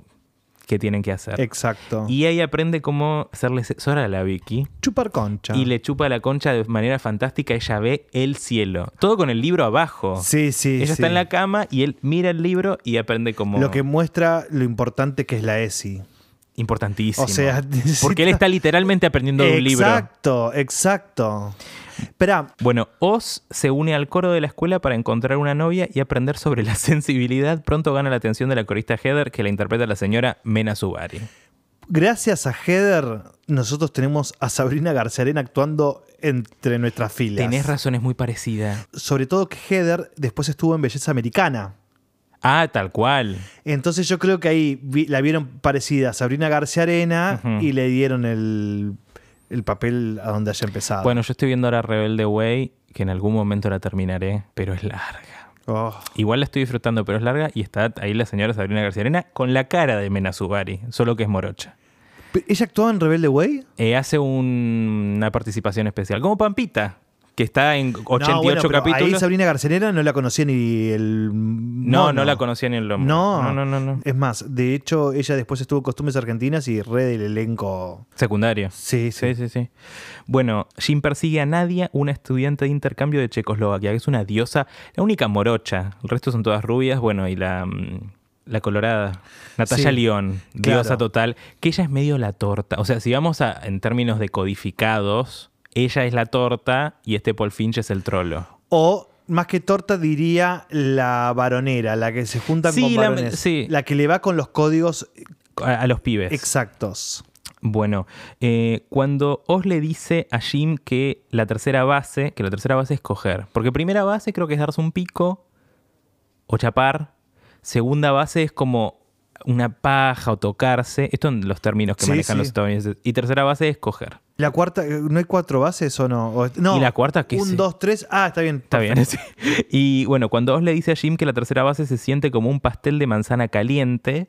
qué tienen que hacer. Exacto. Y ahí aprende cómo hacerle sexo oral a la Vicky. Chupar concha. Y le chupa la concha de manera fantástica. Ella ve el cielo. Todo con el libro abajo. Sí, sí. Ella sí. está en la cama y él mira el libro y aprende como... Lo que muestra lo importante que es la ESI. Importantísimo. O sea, Porque él está literalmente aprendiendo de un libro. Exacto, exacto. Espera, Bueno, Oz se une al coro de la escuela para encontrar una novia y aprender sobre la sensibilidad. Pronto gana la atención de la corista Heather, que la interpreta la señora Mena Subari. gracias a Heather, nosotros tenemos a Sabrina Garciarena actuando entre nuestras filas. Tenés razón, es muy parecida. Sobre todo que Heather después estuvo en Belleza Americana. Ah, tal cual. Entonces yo creo que ahí vi- la vieron parecida a Sabrina García Arena y le dieron el, el papel a donde haya empezado. Bueno, yo estoy viendo ahora Rebelde Way, que en algún momento la terminaré, pero es larga. Oh. Igual la estoy disfrutando, pero es larga y está ahí la señora Sabrina García Arena con la cara de Mena Subari, solo que es morocha. ¿Ella actuaba en Rebelde Way? Eh, hace un- una participación especial, como Pampita, que está en 88 no, bueno, capítulos. Ahí Sabrina Garcenera no la conocía ni el. No, mono. no la conocía ni el lomo. No. no, no, no, no. Es más, de hecho, ella después estuvo en Costumbres Argentinas y re del elenco. Secundario. Sí, sí. Sí, sí, sí. Bueno, Jim persigue a Nadia, una estudiante de intercambio de Checoslovaquia, que es una diosa, la única morocha. El resto son todas rubias, bueno, y la, mm, la colorada, Natalia Sí, León, claro. diosa total, que ella es medio la torta. O sea, si vamos a, en términos de codificados, ella es la torta y este Paul Finch es el trolo. O más que torta diría la varonera, la que se junta Sí, con la- varones. sí. La que le va con los códigos A, a los pibes. exactos. Bueno, eh, cuando Oz le dice a Jim que la tercera base, que la tercera base es coger. Porque primera base creo que es darse un pico o chapar. Segunda base es como una paja o tocarse. Esto en los términos que Sí, manejan sí. los estadounidenses. Y tercera base es coger. La cuarta, eh, ¿no hay cuatro bases o no? O- no. ¿Y la cuarta Un, dos, tres. Ah, está bien. Está bien, sí. Y bueno, cuando Oz le dice a Jim que la tercera base se siente como un pastel de manzana caliente,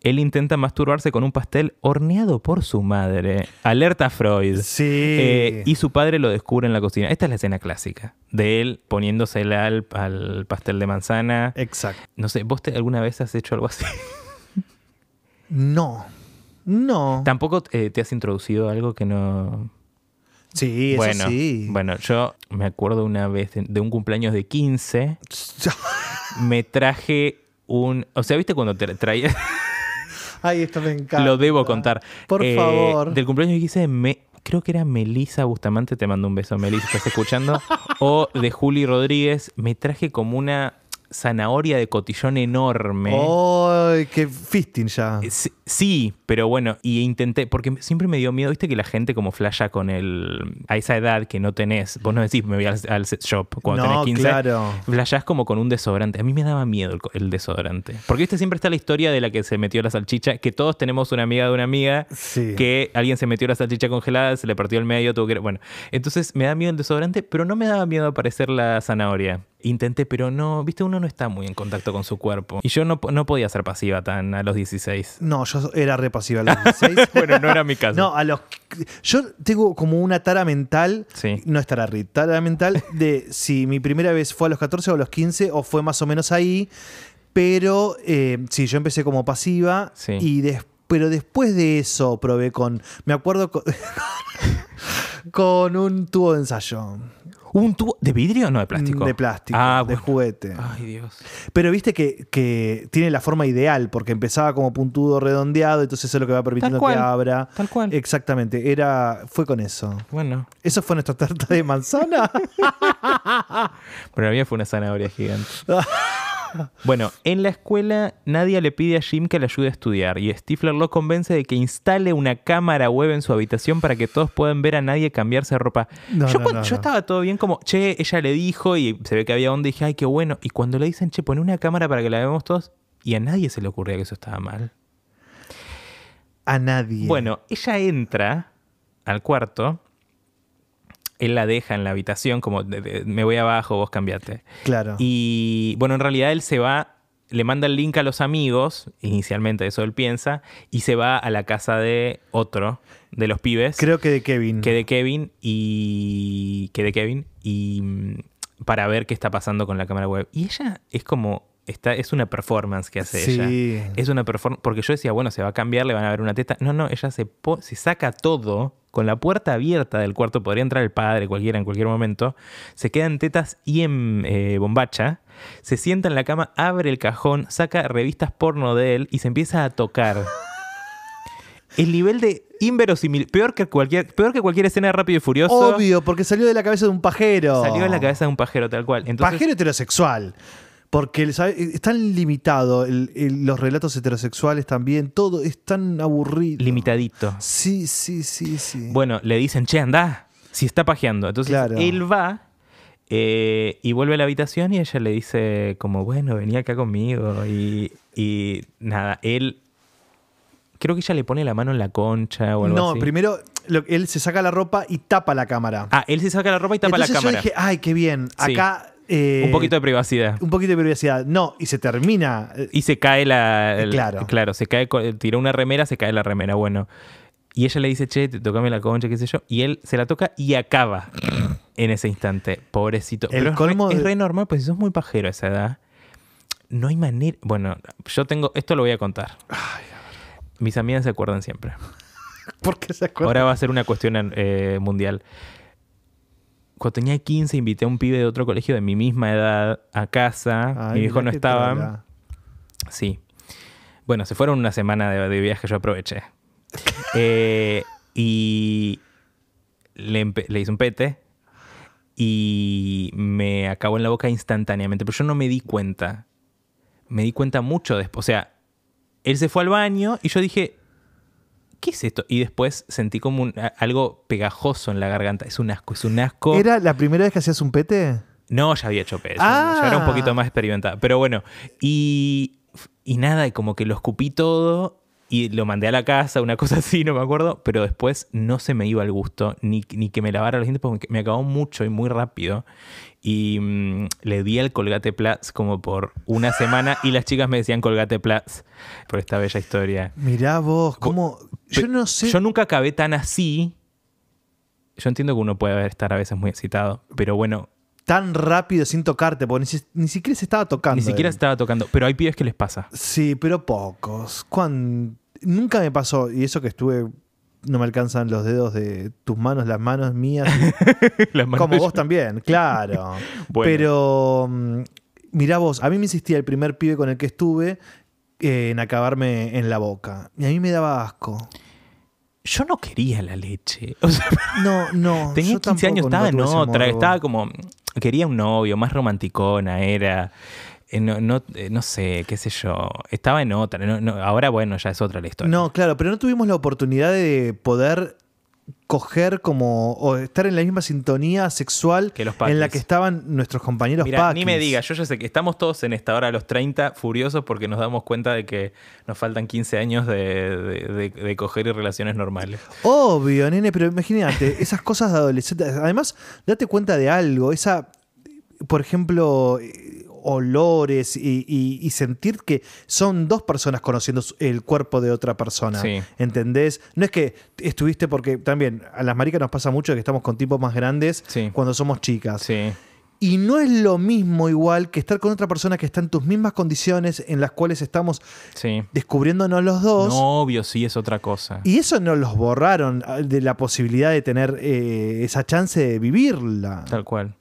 él intenta masturbarse con un pastel horneado por su madre. Alerta Freud. Sí. Eh, y su padre lo descubre en la cocina. Esta es la escena clásica de él poniéndosela al, al pastel de manzana. Exacto. No sé, ¿vos te- alguna vez has hecho algo así? No. No. ¿Tampoco eh, te has introducido algo que no...? Sí, eso sí. bueno, yo me acuerdo una vez de, de un cumpleaños de 15, me traje un... O sea, ¿viste cuando te traías... Ay, esto me encanta. Lo debo contar. Por Eh, favor. Del cumpleaños hice, me, creo que era Melisa Bustamante, te mando un beso, Melisa, ¿estás escuchando? o de Juli Rodríguez, me traje como una zanahoria de cotillón enorme. Ay, qué fisting ya. Eh, Sí, pero bueno, y intenté, porque siempre me dio miedo, viste que la gente como flasha con el... A esa edad que no tenés, vos no decís, me voy al, al sex shop cuando No, tenés 15. claro. Flashás como con un desodorante. A mí me daba miedo el desodorante. Porque viste, siempre está la historia de la que se metió la salchicha, que todos tenemos una amiga de una amiga Sí. que alguien se metió la salchicha congelada, se le partió el medio, tuvo que... Bueno, entonces me da miedo el desodorante, pero no me daba miedo aparecer la zanahoria. Intenté, pero no, viste, uno no está muy en contacto con su cuerpo. Y yo no, no podía ser pasiva tan a los 16. No, yo era re pasiva a los 16. bueno, no era mi caso. No, a los. Yo tengo como una tara mental. Sí. No es tara tara mental de si mi primera vez fue a los 14 o a los 15 o fue más o menos ahí. Pero eh, sí, yo empecé como pasiva. Sí. Y des- pero después de eso probé con. Me acuerdo con, con un tubo de ensayo. ¿Un tubo de vidrio o no de plástico? De plástico, Ah, de bueno. juguete. Ay, Dios. Pero viste que, que tiene la forma ideal, porque empezaba como puntudo redondeado, entonces eso es lo que va permitiendo que abra. Tal cual. Exactamente, era, fue con eso. Bueno, ¿Eso fue nuestra tarta de manzana? pero la mía fue una zanahoria gigante. Bueno, en la escuela Nadia le pide a Jim que le ayude a estudiar y Stifler lo convence de que instale una cámara web en su habitación para que todos puedan ver a Nadia cambiarse de ropa. No, yo no, cuando- no, yo no. estaba todo bien como, che, ella le dijo y se ve que había onda y dije, ay, qué bueno. Y cuando le dicen, che, pone una cámara para que la veamos todos y a nadie se le ocurría que eso estaba mal. A nadie. Bueno, ella entra al cuarto, él la deja en la habitación como, de- de- me voy abajo, vos cambiate. Claro. Y bueno, en realidad él se va, le manda el link a los amigos, inicialmente eso él piensa, y se va a la casa de otro de los pibes, Creo que de Kevin. que de Kevin, y que de Kevin, y mm, para ver qué está pasando con la cámara web. Y ella es como, está, es una performance que hace Sí. ella. Es una performance, porque yo decía, bueno, se va a cambiar, le van a ver una teta. No, no, ella se, po- se saca todo con la puerta abierta del cuarto, podría entrar el padre, cualquiera, en cualquier momento. Se queda en tetas y en eh, bombacha. Se sienta en la cama, abre el cajón, saca revistas porno de él y se empieza a tocar. El nivel de inverosímil, peor que cualquier, peor que cualquier escena de Rápido y Furioso. Obvio, porque salió de la cabeza de un pajero. Salió de la cabeza de un pajero, tal cual. Entonces, Pajero heterosexual. Porque ¿sabe? es tan limitado el- el- los relatos heterosexuales también. Todo es tan aburrido. limitadito. Sí, sí, sí, sí. Bueno, le dicen, che, anda, si está pajeando. Entonces Claro. él va eh, y vuelve a la habitación y ella le dice como, bueno, venía acá conmigo. Y, y nada, él... Creo que ella le pone la mano en la concha o algo no, así. primero lo- él se saca la ropa y tapa la cámara. Ah, él se saca la ropa y tapa Entonces la cámara. yo dije, ay, qué bien. Acá eh, Un poquito de privacidad. un poquito de privacidad. No, y se termina. eh, Y se cae la. el- Claro. Claro, se cae. Tiró una remera, se cae la remera. Bueno. Y ella le dice, che, te tocame la concha, qué sé yo. Y él se la toca y acaba en ese instante. Pobrecito. El Pero es, colmo re, es de- re normal, pues si sos muy pajero a esa edad, no hay manera. Bueno, yo tengo. Esto lo voy a contar. Mis amigas se acuerdan siempre. ¿Por qué se acuerda? Ahora va a ser una cuestión eh, mundial. Cuando tenía 15, invité a un pibe de otro colegio de mi misma edad a casa. Ay, mi viejo no estaba. Sí. Bueno, se fueron una semana de, de viaje, yo aproveché. Eh, y le, le hice un pete y me acabó en la boca instantáneamente, pero yo no me di cuenta. Me di cuenta mucho después. O sea, él se fue al baño y yo dije, ¿qué es esto? Y después sentí como un- algo pegajoso en la garganta. Es un asco, es un asco. ¿Era la primera vez que hacías un pete? No, ya había hecho peso. Ah. Ya era un poquito más experimentada. Pero bueno, y, y nada, y como que lo escupí todo y lo mandé a la casa, una cosa así, no me acuerdo. Pero después no se me iba al gusto, ni, ni que me lavara los dientes, porque me acabó mucho y muy rápido. Y mm, le di al Colgate Plus como por una semana y las chicas me decían Colgate Plus por esta bella historia. Mirá vos, ¿cómo? Yo no sé. Yo nunca acabé tan así. Yo entiendo que uno puede estar a veces muy excitado, pero bueno, Tan rápido sin tocarte, porque ni, si- ni siquiera se estaba tocando. Ni siquiera él. estaba tocando. Pero hay pibes que les pasa. Sí, pero pocos. Cuan- Nunca me pasó, y eso que estuve. No me alcanzan los dedos de tus manos, las manos mías. Las manos Como vos también, claro. Bueno. Pero mm, mirá vos, a mí me insistía el primer pibe con el que estuve eh, en acabarme en la boca. Y a mí me daba asco. Yo no quería la leche. O sea, No, no. tenía yo 15 años, estaba en tuve ese otra. Estaba como. Quería un novio, más romanticona era. Eh, No, no, eh, no sé, qué sé yo. Estaba en otra. no- no, ahora, bueno, ya es otra la historia. No, claro, pero no tuvimos la oportunidad de poder coger como o estar en la misma sintonía sexual Que los en la que estaban nuestros compañeros Mira, ni me digas, yo ya sé que estamos todos en esta hora a los 30 furiosos porque nos damos cuenta de que nos faltan 15 años de, de- de- de coger y relaciones normales. Obvio, nene, pero imagínate, esas cosas de adolescentes. Además, date cuenta de algo, esa, por ejemplo, olores y, y- y sentir que son dos personas conociendo el cuerpo de otra persona. Sí. ¿Entendés? No es que estuviste porque también a las maricas nos pasa mucho que estamos con tipos más grandes Sí. cuando somos chicas. Sí. Y no es lo mismo igual que estar con otra persona que está en tus mismas condiciones en las cuales estamos Sí. descubriéndonos los dos. No, obvio, sí, es otra cosa. Y eso no los borraron ah, de la posibilidad de tener eh, esa chance de vivirla. Tal cual.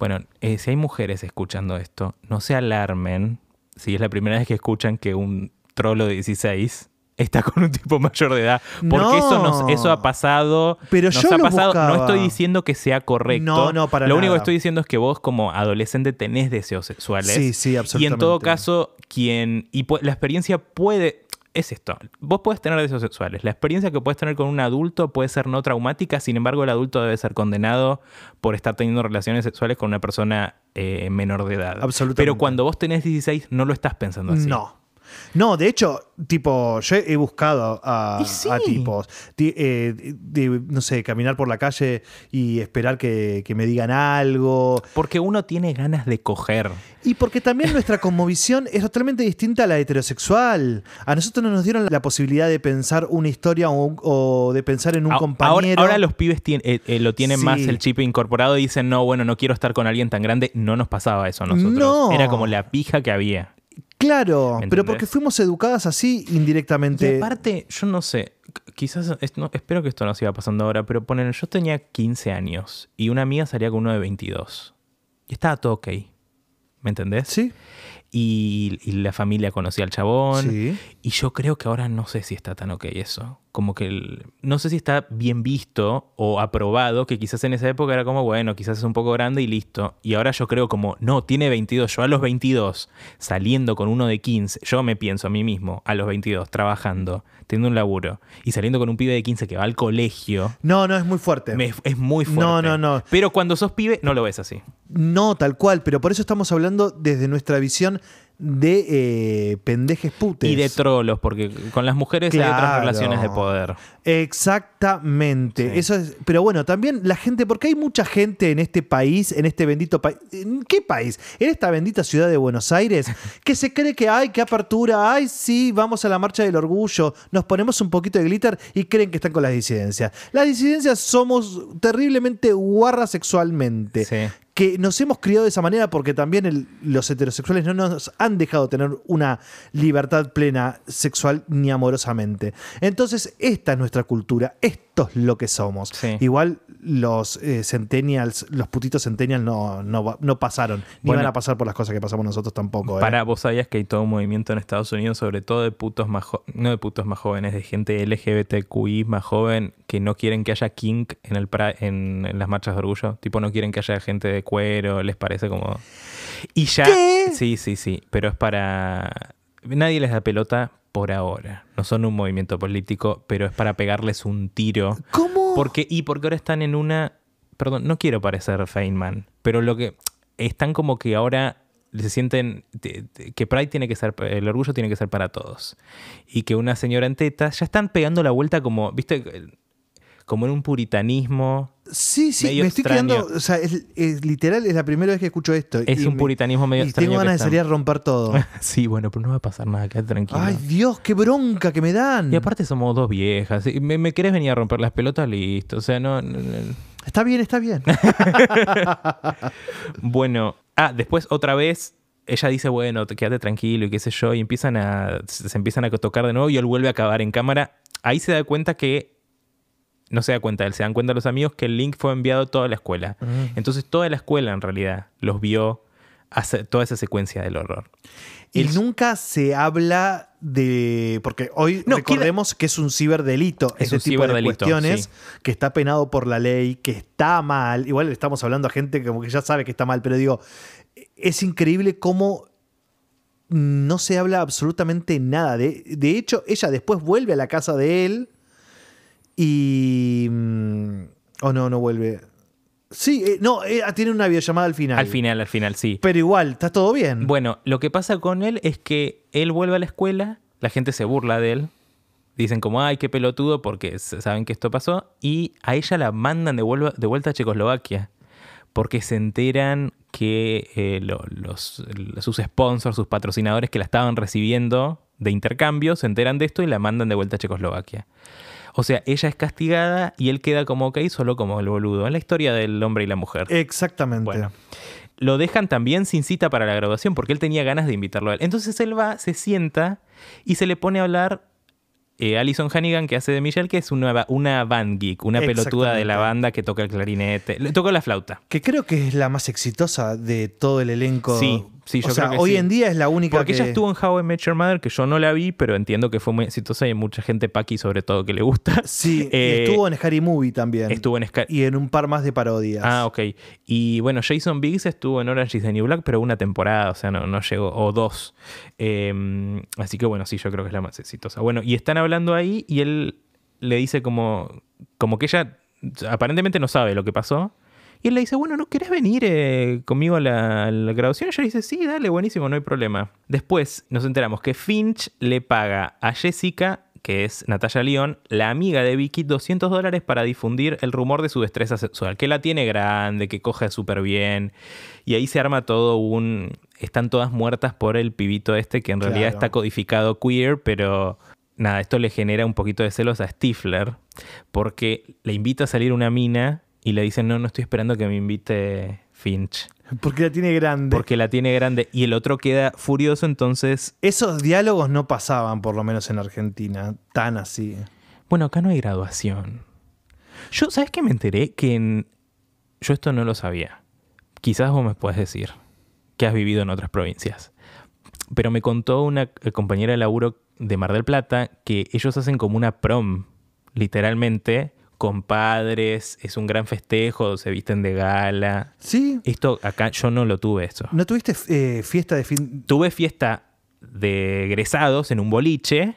Bueno, eh, si hay mujeres escuchando esto, no se alarmen si es la primera vez que escuchan que un trolo de 16 está con un tipo mayor de edad. Porque No. eso, nos, eso ha pasado. Pero nos yo ha lo pasado. No estoy diciendo que sea correcto. No, no, para Lo único que estoy diciendo es que vos, como adolescente, tenés deseos sexuales. Sí, sí, Y absolutamente. en todo caso, quien. Y la experiencia puede. Es esto. Vos puedes tener deseos sexuales. La experiencia que puedes tener con un adulto puede ser no traumática, sin embargo, el adulto debe ser condenado por estar teniendo relaciones sexuales con una persona eh, menor de edad. Absolutamente. Pero cuando vos tenés 16, no lo estás pensando así. No. No, de hecho, tipo, yo he buscado a, Y sí. a tipos, Ti- eh, de, no sé, caminar por la calle y esperar que, que me digan algo. Porque uno tiene ganas de coger. Y porque también nuestra cosmovisión es totalmente distinta a la heterosexual. A nosotros no nos dieron la posibilidad de pensar una historia o, de pensar en un A- compañero. Ahora, ahora los pibes tien- eh, eh, lo tienen Sí. más el chip incorporado y dicen, no, bueno, no quiero estar con alguien tan grande. No nos pasaba eso a nosotros. No. Era como la pija que había. Claro, ¿Me pero porque fuimos educadas así indirectamente. Y aparte, yo no sé, qu- quizás, es- no- espero que esto no siga pasando ahora, pero ponen, yo tenía 15 años y una amiga salía con uno de 22. Y estaba todo ok. ¿Me entendés? Sí, Y, y la familia conocía al chabón. sí. Y yo creo que ahora no sé si está tan ok eso. Como que el- no sé si está bien visto o aprobado, que quizás en esa época era como, bueno, quizás es un poco grande y listo. Y ahora yo creo como, no, tiene 22. Yo a los 22, saliendo con uno de 15, yo me pienso a mí mismo, a los 22, trabajando, teniendo un laburo, y saliendo con un pibe de 15 que va al colegio, No, no, es muy fuerte. me- es muy fuerte. No, no, no. Pero cuando sos pibe, no lo ves así. No, tal cual, pero por eso estamos hablando desde nuestra visión de eh, pendejes putes. Y de trolos, porque con las mujeres hay otras relaciones de poder. Exactamente. Sí. Eso es, pero bueno, también la gente, porque hay mucha gente en este país, en este bendito país. ¿En qué país? En esta bendita ciudad de Buenos Aires, que se cree que hay, qué apertura, ay, sí, vamos a la marcha del orgullo, nos ponemos un poquito de glitter y creen que están con las disidencias. Las disidencias somos terriblemente guarras sexualmente. Sí. Que nos hemos criado de esa manera porque también el- los heterosexuales no nos han dejado tener una libertad plena sexual ni amorosamente. Entonces, esta es nuestra cultura, esto es lo que somos. Sí. Igual los eh, centennials, los putitos centennials no, no, no pasaron, ni Bueno. van a pasar por las cosas que pasamos nosotros tampoco. ¿eh? Para vos sabías que hay todo un movimiento en Estados Unidos, sobre todo de putos más jo- no de putos más jóvenes, de gente LGBTQI más joven que no quieren que haya kink en el pra- en, en las marchas de orgullo. Tipo, no quieren que haya gente de cuero, les parece como. Y ya. ¿Qué? Sí, sí, sí. Pero es para. Nadie les da pelota por ahora. No son un movimiento político, pero es para pegarles un tiro. ¿Cómo? Porque, y porque ahora están en una. Perdón, no quiero parecer Feynman, pero lo que. Están como que ahora se sienten te- te- que Pride tiene que ser. El orgullo tiene que ser para todos. Y que una señora en tetas ya están pegando la vuelta como. ¿Viste? Como en un puritanismo. Sí, sí, medio me estoy extraño. quedando. O sea, es, es literal, es la primera vez que escucho esto. Es y un me- puritanismo medio Y extraño. tengo ganas de salir a romper todo. Sí, bueno, pero no va a pasar nada, quédate tranquilo. Ay, Dios, qué bronca que me dan. y aparte somos dos viejas. ¿Me, me querés venir a romper las pelotas? Listo. O sea, no- no- no Está bien, está bien. Bueno, ah, después otra vez ella dice, bueno, te- quédate tranquilo y qué sé yo, y empiezan a, se empiezan a tocar de nuevo y él vuelve a acabar en cámara. Ahí se da cuenta que, no se da cuenta él, se dan cuenta los amigos que el link fue enviado a toda la escuela. Entonces toda la escuela en realidad los vio hacer toda esa secuencia del horror. Y El- nunca se habla de. Porque hoy No, recordemos que es un ciberdelito. Es ese un tipo de cuestiones sí. que está penado por la ley, que está mal. Igual le estamos hablando a gente como que ya sabe que está mal, pero digo, es increíble cómo no se habla absolutamente nada. De, de hecho, ella después vuelve a la casa de él y. mm, Oh, no, no vuelve. Sí, eh, no, eh, tiene una videollamada al final. Al final, al final, sí. Pero igual, está todo bien. Bueno, lo que pasa con él es que él vuelve a la escuela, la gente se burla de él, dicen como, ay, qué pelotudo, porque saben que esto pasó, y a ella la mandan de, vuelva- de vuelta a Checoslovaquia, porque se enteran que eh, lo- los, sus sponsors, sus patrocinadores que la estaban recibiendo de intercambio, se enteran de esto y la mandan de vuelta a Checoslovaquia. O sea, ella es castigada y él queda como ok, solo como el boludo. Es la historia del hombre y la mujer. Exactamente. Bueno. Lo dejan también sin cita para la graduación porque él tenía ganas de invitarlo a él. Entonces él va, se sienta y se le pone a hablar eh, Alison Hannigan, que hace de Michelle, que es una, una band geek, una pelotuda de la banda que toca el clarinete. Le toca la flauta. Que creo que es la más exitosa de todo el elenco. Sí, sí, yo o sea, creo que hoy sí. en día es la única Porque que... ella estuvo en How I Met Your Mother, que yo no la vi, pero entiendo que fue muy exitosa y hay mucha gente paqui sobre todo que le gusta. Sí, y Eh, estuvo en Harry Movie también. Estuvo en Sky. Y en un par más de parodias. Ah, ok. Y bueno, Jason Biggs estuvo en Orange is the New Black, pero una temporada, o sea, no, no llegó, o dos. Eh, así que bueno, sí, yo creo que es la más exitosa. Bueno, y están hablando ahí y él le dice como, como que ella aparentemente no sabe lo que pasó. Y él le dice, bueno, ¿no querés venir eh, conmigo a la, a la grabación? Y ella dice, sí, dale, buenísimo, no hay problema. Después nos enteramos que Finch le paga a Jessica, que es Natalia León, la amiga de Vicky, 200 dólares para difundir el rumor de su destreza sexual, que la tiene grande, que coge súper bien. Y ahí se arma todo un... Están todas muertas por el pibito este, que en realidad está codificado queer, pero nada, esto le genera un poquito de celos a Stifler, porque le invita a salir una mina y le dicen, no, no estoy esperando que me invite Finch, Porque la tiene grande. porque la tiene grande. Y el otro queda furioso, entonces, Esos diálogos no pasaban, por lo menos en Argentina, tan así. bueno, acá no hay graduación. Yo, ¿sabes qué me enteré? Que en... Yo esto no lo sabía. Quizás vos me puedes decir que has vivido en otras provincias. Pero me contó una eh, compañera de laburo de Mar del Plata que ellos hacen como una prom, literalmente, con padres, es un gran festejo, se visten de gala. ¿Sí? Esto acá yo no lo tuve eso. ¿No tuviste eh, fiesta de fin? Tuve fiesta de egresados en un boliche,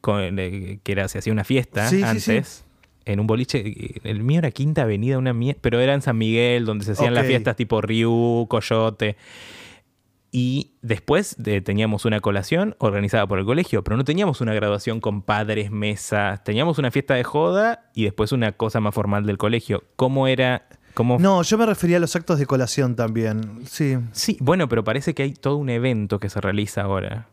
con- eh, que era, se hacía una fiesta Sí, sí, antes. En un boliche, eh, el mío era Quinta Avenida, una mie- pero era en San Miguel, donde se hacían las fiestas tipo Ryu, Coyote. Y después de- teníamos una colación organizada por el colegio, pero no teníamos una graduación con padres, mesas. Teníamos una fiesta de joda y después una cosa más formal del colegio. ¿Cómo era? ¿Cómo No, yo me refería a los actos de colación también. Sí. Sí, bueno, pero parece que hay todo un evento que se realiza ahora.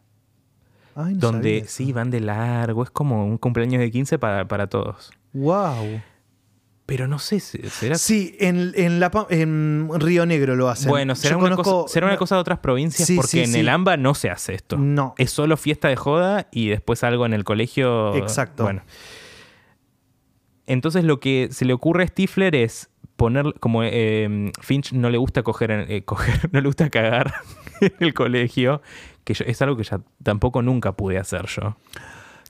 Ay, no donde sí, van de largo. Es como un cumpleaños de 15 para, para todos. Wow. Pero no sé, si- ¿será? Sí, en, en, la, en Río Negro lo hacen. bueno, será, Yo una, conozco- cosa, será una cosa de otras provincias Sí, porque sí, en sí. el AMBA no se hace esto. No. Es solo fiesta de joda y después algo en el colegio. Exacto. Bueno. Entonces lo que se le ocurre a Stifler es poner, como eh, Finch no le gusta coger, eh, coger, no le gusta cagar en el colegio, que yo- es algo que ya tampoco nunca pude hacer yo.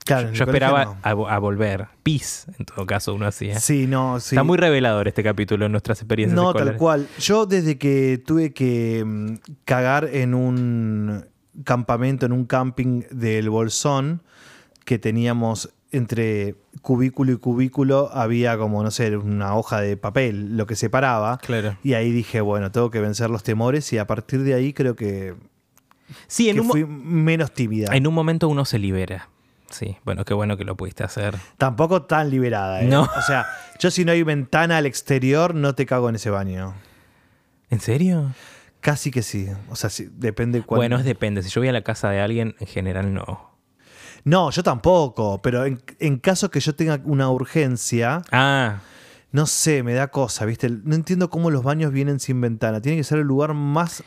Claro, yo esperaba no. a, vo- a volver. Pis, en todo caso, uno hacía. Sí, no, sí. Está muy revelador este capítulo en nuestras experiencias No, escolares. tal cual. Yo desde que tuve que mm, cagar en un campamento, en un camping del Bolsón, que teníamos entre cubículo y cubículo, había como, no sé, una hoja de papel, lo que separaba. Claro. Y ahí dije, bueno, tengo que vencer los temores y a partir de ahí creo que, Sí, en que un, fui menos tímida. en un momento uno se libera. Sí, bueno, qué bueno que lo pudiste hacer. Tampoco tan liberada, ¿eh? No. O sea, yo si no hay ventana al exterior, no te cago en ese baño. ¿En serio? Casi que sí. O sea, sí, depende cuál. Bueno, es depende. Si yo voy a la casa de alguien, en general no. No, yo tampoco, pero en, en caso que yo tenga una urgencia, Ah, no sé, me da cosa, ¿viste? No entiendo cómo los baños vienen sin ventana. Tiene que ser el lugar más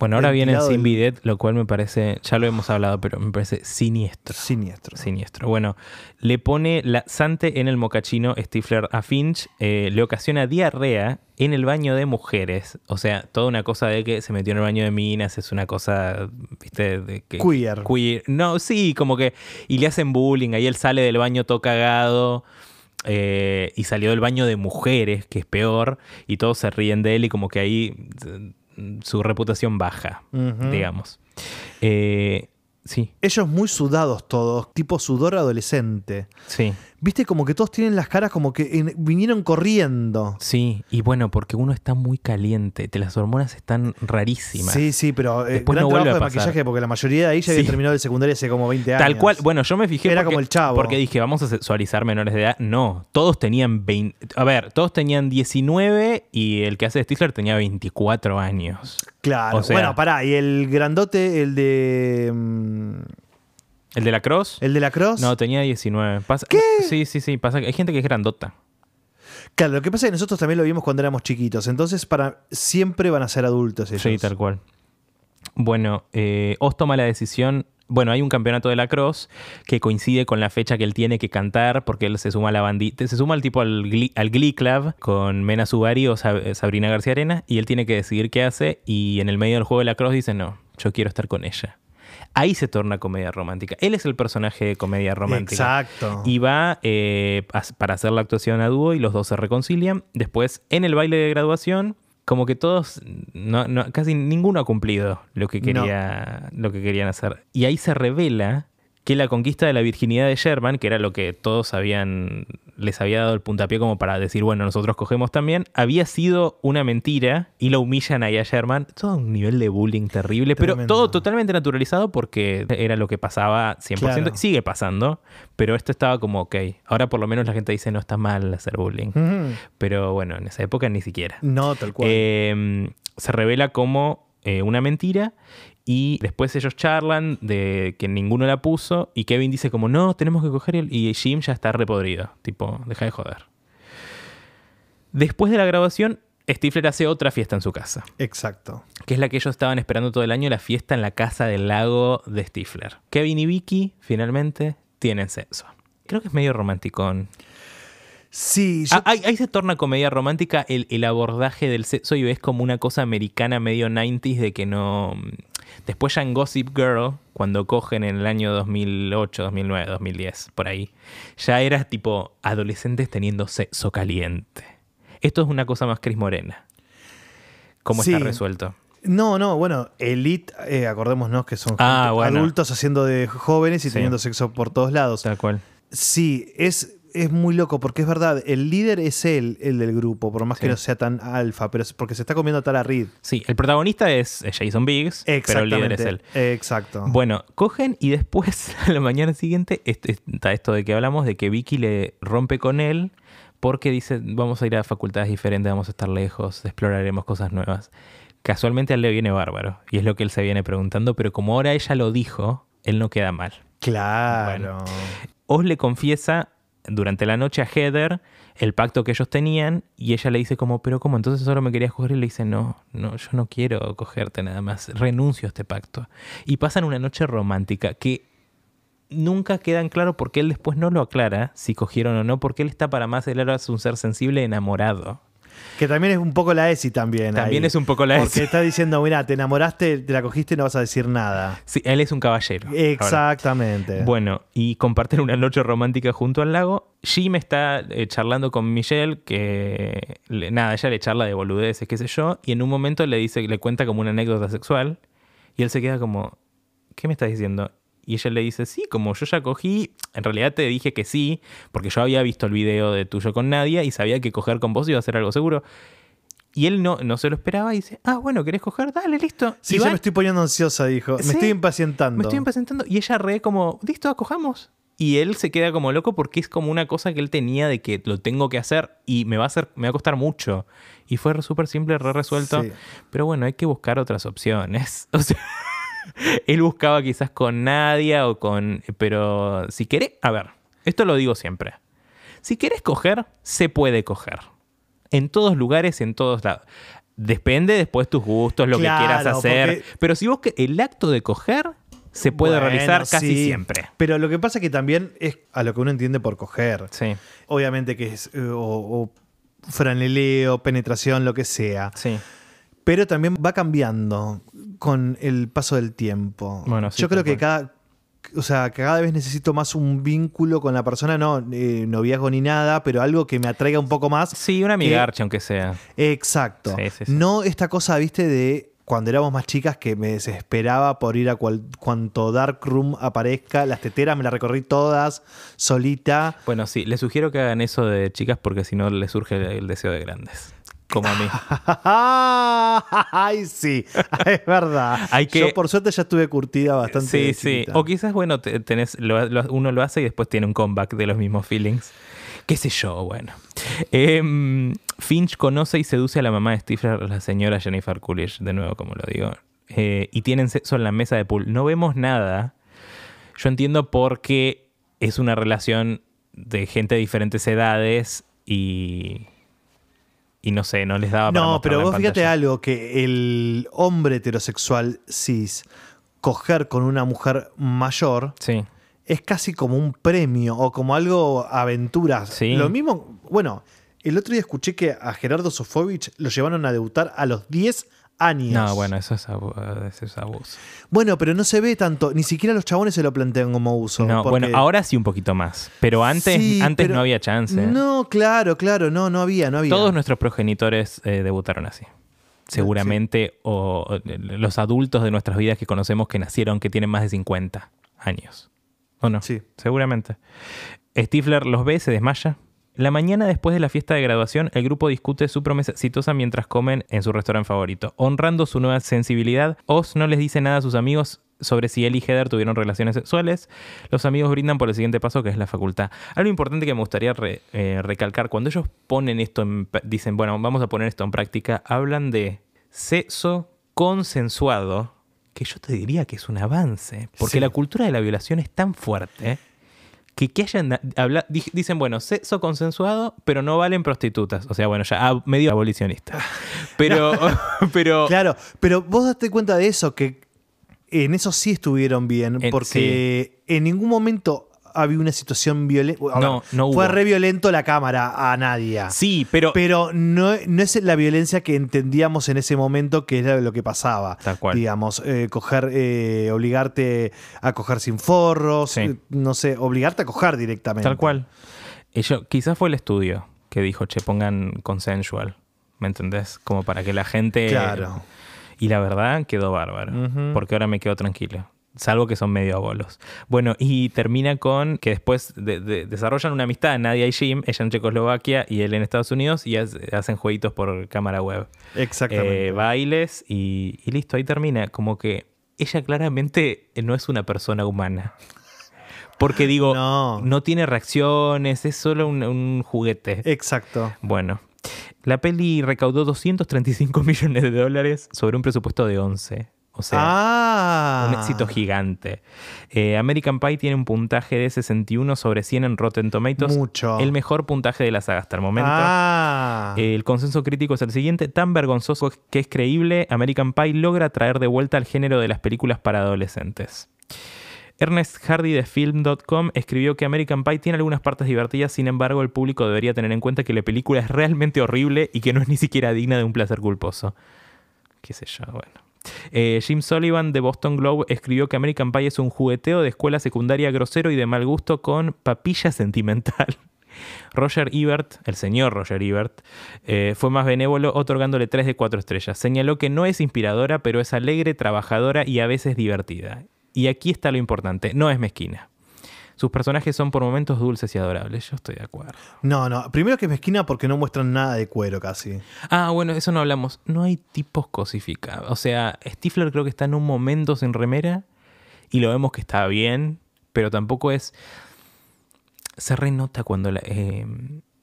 bueno, ahora vienen Ventilado sin del- bidet, lo cual me parece, ya lo hemos hablado, pero me parece siniestro. siniestro. Siniestro. Bueno, le pone laxante en el mocachino Stifler a Finch, eh, le ocasiona diarrea en el baño de mujeres. O sea, toda una cosa de que se metió en el baño de minas, es una cosa, viste, de que... Queer. Queer. No, sí, como que... Y le hacen bullying, ahí él sale del baño todo cagado. eh, y salió del baño de mujeres, que es peor, y todos se ríen de él y como que ahí su reputación baja, digamos. Eh, sí, Ellos muy sudados todos, tipo sudor adolescente. sí. Viste, como que todos tienen las caras como que en- vinieron corriendo. Sí, y bueno, porque uno está muy caliente, te- las hormonas están rarísimas. Sí, sí, pero eh, Después gran no vuelve trabajo de a pasar. maquillaje porque la mayoría de ahí ya había Sí. terminado el secundario hace como 20 años. Tal cual, bueno, yo me fijé Era porque, como el chavo. porque dije, vamos a sexualizar menores de edad. No, todos tenían 20, a ver, todos tenían 19 y el que hace Stifler tenía 24 años. Claro. o sea- bueno, pará, y el grandote, el de. mm, ¿El de la Cross? El de la Cross. No, tenía 19. Pasa, ¿Qué? Sí, sí, sí, pasa hay gente que es grandota. Claro, lo que pasa es que nosotros también lo vimos cuando éramos chiquitos. Entonces, para siempre van a ser adultos ellos. Sí, tal cual. Bueno, eh, Oz toma la decisión. Bueno, hay un campeonato de la Cross que coincide con la fecha que él tiene que cantar porque él se suma a la bandita, se suma al tipo al Glee, al Glee Club con Mena Subari o Sab- Sabrina García Arena y él tiene que decidir qué hace y en el medio del juego de la Cross dice no, yo quiero estar con ella. Ahí se torna comedia romántica. Él es el personaje de comedia romántica. Exacto. Y va eh, para hacer la actuación a dúo y los dos se reconcilian. Después, en el baile de graduación, como que todos, no, no- casi ninguno ha cumplido lo que, No. quería, lo que querían hacer. Y ahí se revela que la conquista de la virginidad de Sherman, que era lo que todos habían, les había dado el puntapié como para decir, bueno, nosotros cogemos también, había sido una mentira y lo humillan ahí a Sherman. Todo un nivel de bullying terrible, pero todo totalmente naturalizado porque era lo que pasaba 100%. Claro. Sigue pasando, pero esto estaba como, ok, ahora por lo menos la gente dice no está mal hacer bullying. Pero bueno, en esa época ni siquiera. No, tal cual. Eh, se revela como eh, una mentira y después ellos charlan de que ninguno la puso y Kevin dice como no, tenemos que coger el... y Jim ya está repodrido, tipo, deja de joder. Después de la grabación, Stifler hace otra fiesta en su casa, Exacto. que es la que ellos estaban esperando todo el año, la fiesta en la casa del lago de Stifler. Kevin y Vicky finalmente tienen sexo. Creo que es medio romanticón. Sí, yo- Ah, ahí, ahí se torna comedia romántica el, el abordaje del sexo y ves como una cosa americana medio 90s de que no... Después ya en Gossip Girl, cuando cogen en el año 2008, 2009, 2010, por ahí, ya eras tipo adolescentes teniendo sexo caliente. Esto es una cosa más Cris Morena. ¿Cómo Sí. está resuelto? No, no, bueno, Elite, eh, acordémonos que son Ah, bueno. adultos haciendo de jóvenes y Sí. teniendo sexo por todos lados. Tal cual. Sí, es es muy loco porque es verdad, el líder es él, el del grupo, por más que no sea tan alfa, pero es porque se está comiendo a Tara Reid. Sí, el protagonista es Jason Biggs, pero el líder es él. Exacto. Bueno, cogen y después, a la mañana siguiente, est- está esto de que hablamos de que Vicky le rompe con él porque dice, vamos a ir a facultades diferentes, vamos a estar lejos, exploraremos cosas nuevas. Casualmente a él le viene bárbaro, y es lo que él se viene preguntando, pero como ahora ella lo dijo, él no queda mal. claro. Oz le confiesa durante la noche a Heather el pacto que ellos tenían y ella le dice como, pero ¿cómo? Entonces solo me querías coger y le dice, no, no, yo no quiero cogerte nada más, renuncio a este pacto. Y pasan una noche romántica que nunca queda en claro porque él después no lo aclara si cogieron o no, porque él está para más, él ahora es un ser sensible enamorado. Que también es un poco la ESI también. También ahí. es un poco la Porque ESI. está diciendo, mira, te enamoraste, te la cogiste y no vas a decir nada. Sí, él es un caballero. ahora. Exactamente. Bueno, y comparten una noche romántica junto al lago. Jim está eh, charlando con Michelle, que le- nada, ella le charla de boludeces, qué sé yo, y en un momento le dice, le cuenta como una anécdota sexual, y él se queda como, ¿qué me estás diciendo? Y ella le dice, sí, como yo ya cogí, en realidad te dije que sí, porque yo había visto el video de tuyo con Nadia y sabía que coger con vos iba a ser algo seguro. Y él no, no se lo esperaba y dice, ah, bueno, ¿querés coger? Dale, listo. sí, Y ya van- me estoy poniendo ansiosa, dijo. Me Sí, estoy impacientando. me estoy impacientando. Y ella re como, listo, acojamos. Y él se queda como loco porque es como una cosa que él tenía de que lo tengo que hacer y me va a hacer, me va a costar mucho. Y fue súper simple, re resuelto. Sí. Pero bueno, hay que buscar otras opciones. O sea, él buscaba quizás con Nadia o con. Pero si querés. A ver, esto lo digo siempre. Si querés coger, se puede coger. En todos lugares, en todos lados. Depende después tus gustos, lo Claro, que quieras hacer. porque- Pero si vos que el acto de coger se puede Bueno, realizar casi sí. siempre. Pero lo que pasa es que también es a lo que uno entiende por coger. Sí, Obviamente que es eh, o, o franeleo, penetración, lo que sea. sí. Pero también va cambiando con el paso del tiempo. Bueno, sí, Yo creo que cada, o sea, que cada vez necesito más un vínculo con la persona, no eh, noviazgo ni nada, pero algo que me atraiga un poco más. Sí, una migarcha, aunque sea. Exacto. Sí, sí, sí. No esta cosa, viste, de cuando éramos más chicas que me desesperaba por ir a cual- cuanto Dark Room aparezca. Las teteras me las recorrí todas solita. Bueno, sí, les sugiero que hagan eso de chicas porque si no les surge el deseo de grandes. Como a mí. Ay, sí, es verdad. Hay que- Yo por suerte ya estuve curtida bastante. Sí, sí. O quizás, bueno, te- tenés, lo- lo- uno lo hace y después tiene un comeback de los mismos feelings. Qué sé yo, bueno. Em, Finch conoce y seduce a la mamá de Stifler, la señora Jennifer Coolidge, de nuevo, como lo digo. Eh, y tienen sexo en la mesa de pool. No vemos nada. Yo entiendo por qué es una relación de gente de diferentes edades y. Y no sé, no les daba para No, pero vos fíjate algo, que el hombre heterosexual cis coger con una mujer mayor Sí. es casi como un premio o como algo aventuras. Sí. Lo mismo, bueno, el otro día escuché que a Gerardo Sofovich lo llevaron a debutar a los 10 años. No, bueno, eso es, abu- eso es abuso. Bueno, pero no se ve tanto, ni siquiera los chabones se lo plantean como uso. No, porque- bueno, ahora sí un poquito más. Pero antes, Sí, antes pero- no había chance. No, claro, claro, no, no había, no había. Todos nuestros progenitores eh, debutaron así. Seguramente, o, o, los adultos de nuestras vidas que conocemos que nacieron, que tienen más de 50 años. ¿O no? Sí. Seguramente. Stifler los ve, se desmaya. La mañana después de la fiesta de graduación, el grupo discute su promesa exitosa mientras comen en su restaurante favorito. Honrando su nueva sensibilidad, Oz no les dice nada a sus amigos sobre si él y Heather tuvieron relaciones sexuales. Los amigos brindan por el siguiente paso, que es la facultad. Algo importante que me gustaría re- eh, recalcar, cuando ellos ponen esto, en, dicen, bueno, vamos a poner esto en práctica, hablan de sexo consensuado, que yo te diría que es un avance, porque Sí. la cultura de la violación es tan fuerte que, que hayan dicen, bueno, sexo consensuado, pero no valen prostitutas. O sea, bueno, ya ah, medio abolicionista. Pero, pero Claro, pero vos date cuenta de eso, que en eso sí estuvieron bien, En- porque en ningún momento había una situación violenta. No, no Fue hubo. re violento la cámara a nadie. sí, pero, Pero no, no es la violencia que entendíamos en ese momento que era lo que pasaba. Tal cual. Digamos, eh, coger, eh, obligarte a coger sin forros, Sí. eh, no sé, obligarte a coger directamente. tal cual. Ello, quizás fue el estudio que dijo, che, pongan consensual. ¿Me entendés? Como para que la gente... Claro. Y la verdad quedó bárbaro. Porque ahora me quedo tranquilo. Salvo que son medio abolos. Bueno, y termina con que después de- de- desarrollan una amistad, Nadia y Jim, ella en Checoslovaquia y él en Estados Unidos, y hace- hacen jueguitos por cámara web. Exactamente. Eh, bailes y, y listo, ahí termina. Como que ella claramente no es una persona humana. Porque digo, no, no. tiene reacciones, es solo un, un juguete. Exacto. Bueno, la peli recaudó 235 millones de dólares sobre un presupuesto de 11. O sea, ah. un éxito gigante. Eh, American Pie tiene un puntaje de 61 sobre 100 en Rotten Tomatoes. Mucho. El mejor puntaje de la saga hasta el momento. Ah. Eh, El consenso crítico es el siguiente, tan vergonzoso que es creíble, American Pie logra traer de vuelta al género de las películas para adolescentes. Ernest Hardy de Film.com escribió que American Pie tiene algunas partes divertidas, sin embargo el público debería tener en cuenta que la película es realmente horrible y que no es ni siquiera digna de un placer culposo. Qué sé yo, bueno. Eh, Jim Sullivan de Boston Globe escribió que American Pie es un jugueteo de escuela secundaria grosero y de mal gusto con papilla sentimental. Roger Ebert, el señor Roger Ebert, eh, fue más benévolo otorgándole 3 de 4 estrellas. Señaló que no es inspiradora, pero es alegre, trabajadora y a veces divertida. Y aquí está lo importante, no es mezquina. Sus personajes son por momentos dulces y adorables, yo estoy de acuerdo. No, no. Primero que es mezquina porque no muestran nada de cuero casi. Ah, bueno, eso no hablamos. No hay tipos cosificados. O sea, Stifler creo que está en un momento sin remera y lo vemos que está bien, pero tampoco es... Se renota cuando, la- eh,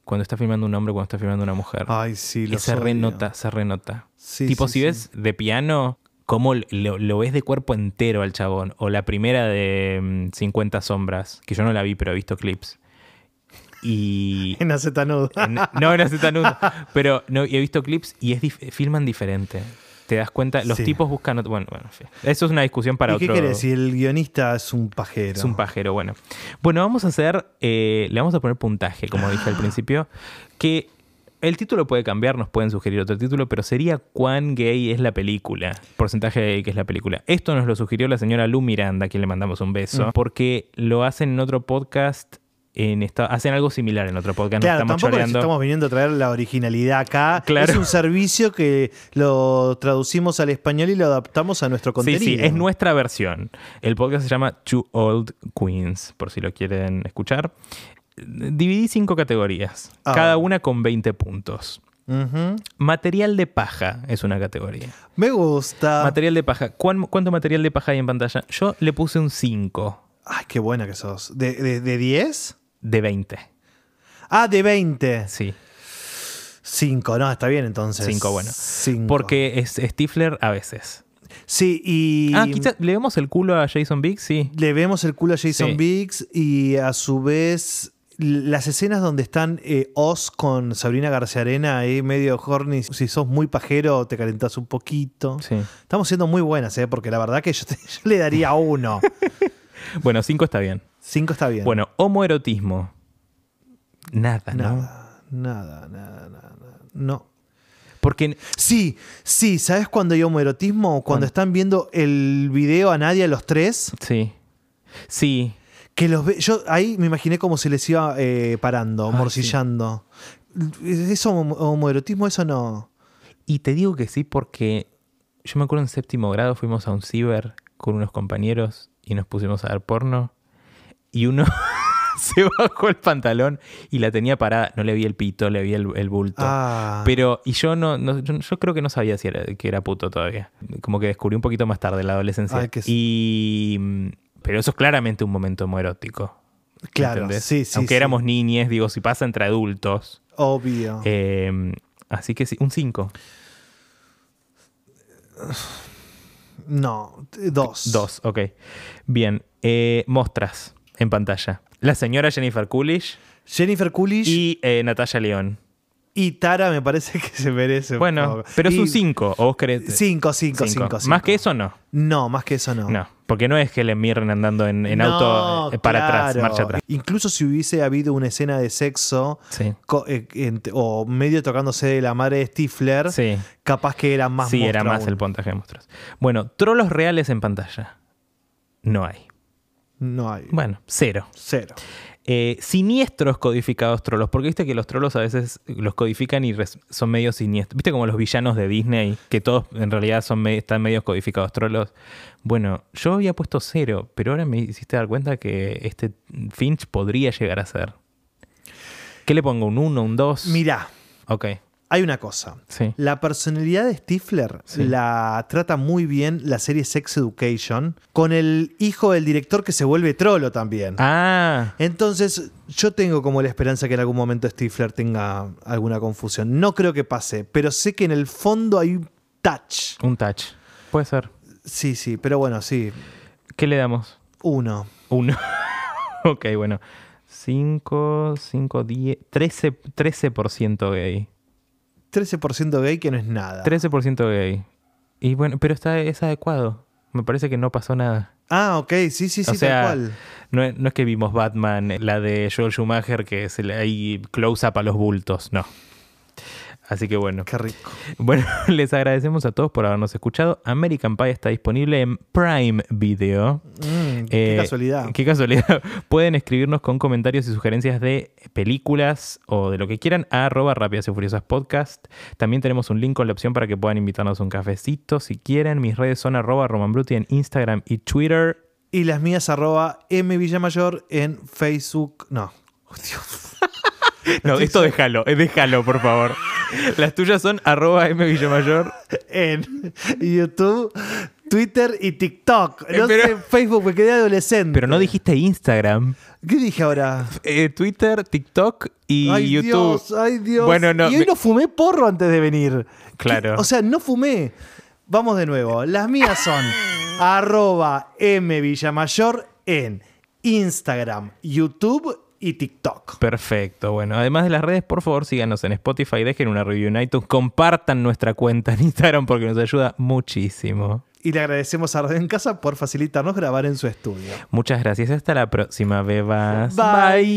cuando está filmando un hombre, cuando está filmando una mujer. Ay, sí, y lo se renota, se renota. Sí, tipo, sí, si sí. ves de piano, cómo lo, lo ves de cuerpo entero al chabón. O la primera de mm, 50 sombras, que yo no la vi, pero he visto clips. Y... En acetanudo. En- no, no hace tan nudo. Pero no, he visto clips y es dif- filman diferente. Te das cuenta, los Sí. tipos buscan. otro- Bueno, bueno, en. Eso es una discusión para ¿Y qué otro. querés? Si el guionista es un pajero. Es un pajero, bueno. Bueno, vamos a hacer. eh, le vamos a poner puntaje, como dije al principio. Que el título puede cambiar, nos pueden sugerir otro título, pero sería cuán gay es la película. Porcentaje de gay que es la película. Esto nos lo sugirió la señora Lu Miranda, a quien le mandamos un beso, Mm. porque lo hacen en otro podcast. En esta, hacen algo similar en otro podcast. Claro, estamos tampoco estamos viniendo a traer la originalidad acá. Claro. Es un servicio que lo traducimos al español y lo adaptamos a nuestro Sí, contenido. sí, es nuestra versión. El podcast se llama Two Old Queens, por si lo quieren escuchar. Dividí cinco categorías, Ah. cada una con 20 puntos. Material de paja es una categoría. Me gusta. Material de paja. ¿Cuán- ¿Cuánto material de paja hay en pantalla? Yo le puse un 5 Ay, qué buena que sos. ¿De, de, de 10? de 20. Ah, de 20. Sí. 5, no, está bien entonces. Cinco, bueno. Cinco. Porque es Stifler a veces. Sí, y. Ah, quizás le vemos el culo a Jason Biggs, sí. Le vemos el culo a Jason Sí. Biggs y a su vez las escenas donde están eh, Oz con Sabrina García Arena ahí medio horny. Si sos muy pajero, te calentás un poquito. sí. Estamos siendo muy buenas, ¿eh? porque la verdad que yo, te- yo le daría uno. Bueno, 5 está bien. Cinco está bien. Bueno, homoerotismo. Nada, ¿no? nada, nada, nada, nada, nada. No. Porque Sí, sí, ¿sabes cuándo hay homoerotismo? Cuando están viendo el video a Nadia los tres. Sí. Sí. Que los ve, yo ahí me imaginé cómo se les iba eh, parando, morcillando. ¿Eso homo- homoerotismo? Eso no. Y te digo que sí porque yo me acuerdo en séptimo grado fuimos a un ciber con unos compañeros y nos pusimos a ver porno y uno se bajó el pantalón y la tenía parada. No le vi el pito, le vi el, el bulto. Ah, Pero, y yo no, no- yo, yo creo que no sabía si era, que era puto todavía. Como que descubrí un poquito más tarde la adolescencia. Ay, qué- Y. Pero eso es claramente un momento homoerótico. claro, ¿entendés? sí, sí. Aunque sí. éramos niñes, digo, si pasa entre adultos. Obvio. Eh, así que sí, un 5. no, dos. Dos, ok. Bien. Eh, mostras en pantalla. La señora Jennifer Coolidge Jennifer Coolidge y, y eh, Natalia León. Tara me parece que se merece. un Bueno, pero es Y- un 5. ¿O vos? Cinco, cinco, Cinco. cinco, Más cinco. que eso, no. No, más que eso no. No. Porque no es que le Mirren andando en, en auto No, eh, para atrás, marcha atrás. Incluso si hubiese habido una escena de sexo Sí. eh, o medio tocándose de la madre de Stifler, Sí. capaz que era más Sí, era más aún. el puntaje de monstruos. Bueno, trolos reales en pantalla. No hay. No hay. Bueno, cero. Cero. Eh, siniestros codificados trolos, porque viste que los trolos a veces los codifican y son medio siniestros. Viste como los villanos de Disney, que todos en realidad son me- están medios codificados trolos. Bueno, yo había puesto cero, pero ahora me hiciste dar cuenta que este Finch podría llegar a ser. ¿Qué le pongo? ¿Un 1, un 2? Mirá, Ok, hay una cosa. sí. La personalidad de Stifler Sí. la trata muy bien la serie Sex Education con el hijo del director que se vuelve trolo también. Ah, Entonces, yo tengo como la esperanza que en algún momento Stifler tenga alguna confusión. No creo que pase, pero sé que en el fondo hay un touch. un touch. Puede ser. Sí, sí, pero bueno, sí. ¿Qué le damos? Uno. Uno. ok, bueno. 5, 5, 10, 13, 13% gay. 13% gay que no es nada. 13% gay. Y bueno, pero está, es adecuado. Me parece que no pasó nada. Ah, ok, sí, sí, sí, o sea, tal cual. no, es- no es que vimos Batman, la de Joel Schumacher, que se le hay close-up a los bultos, no. Así que bueno. Qué rico. Bueno, les agradecemos a todos por habernos escuchado. American Pie está disponible en Prime Video. Mm, qué Eh, casualidad. Qué casualidad. Pueden escribirnos con comentarios y sugerencias de películas o de lo que quieran a arroba rápidas y furiosas podcast. También tenemos un link con la opción para que puedan invitarnos a un cafecito si quieren. Mis redes son arroba romanbruti en Instagram y Twitter. Y las mías arroba M Villamayor en Facebook. No. Oh, Dios. No, esto déjalo, eh, déjalo, por favor. Las tuyas son arroba mvillamayor. En YouTube, Twitter y TikTok. No Eh, pero- sé, Facebook, me quedé adolescente. Pero no dijiste Instagram. ¿Qué dije ahora? Eh, Twitter, TikTok y ay, YouTube. Dios, ay, Dios. Bueno, no, Y hoy me- no fumé porro antes de venir. Claro. ¿Qué? O sea, no fumé. Vamos de nuevo. Las mías son arroba M Villamayor en Instagram, YouTube y TikTok. Perfecto. Bueno, además de las redes, por favor, síganos en Spotify, dejen una review en iTunes, compartan nuestra cuenta en Instagram porque nos ayuda muchísimo. Y le agradecemos a Radio en Casa por facilitarnos grabar en su estudio. Muchas gracias. Hasta la próxima, bebas. Bye.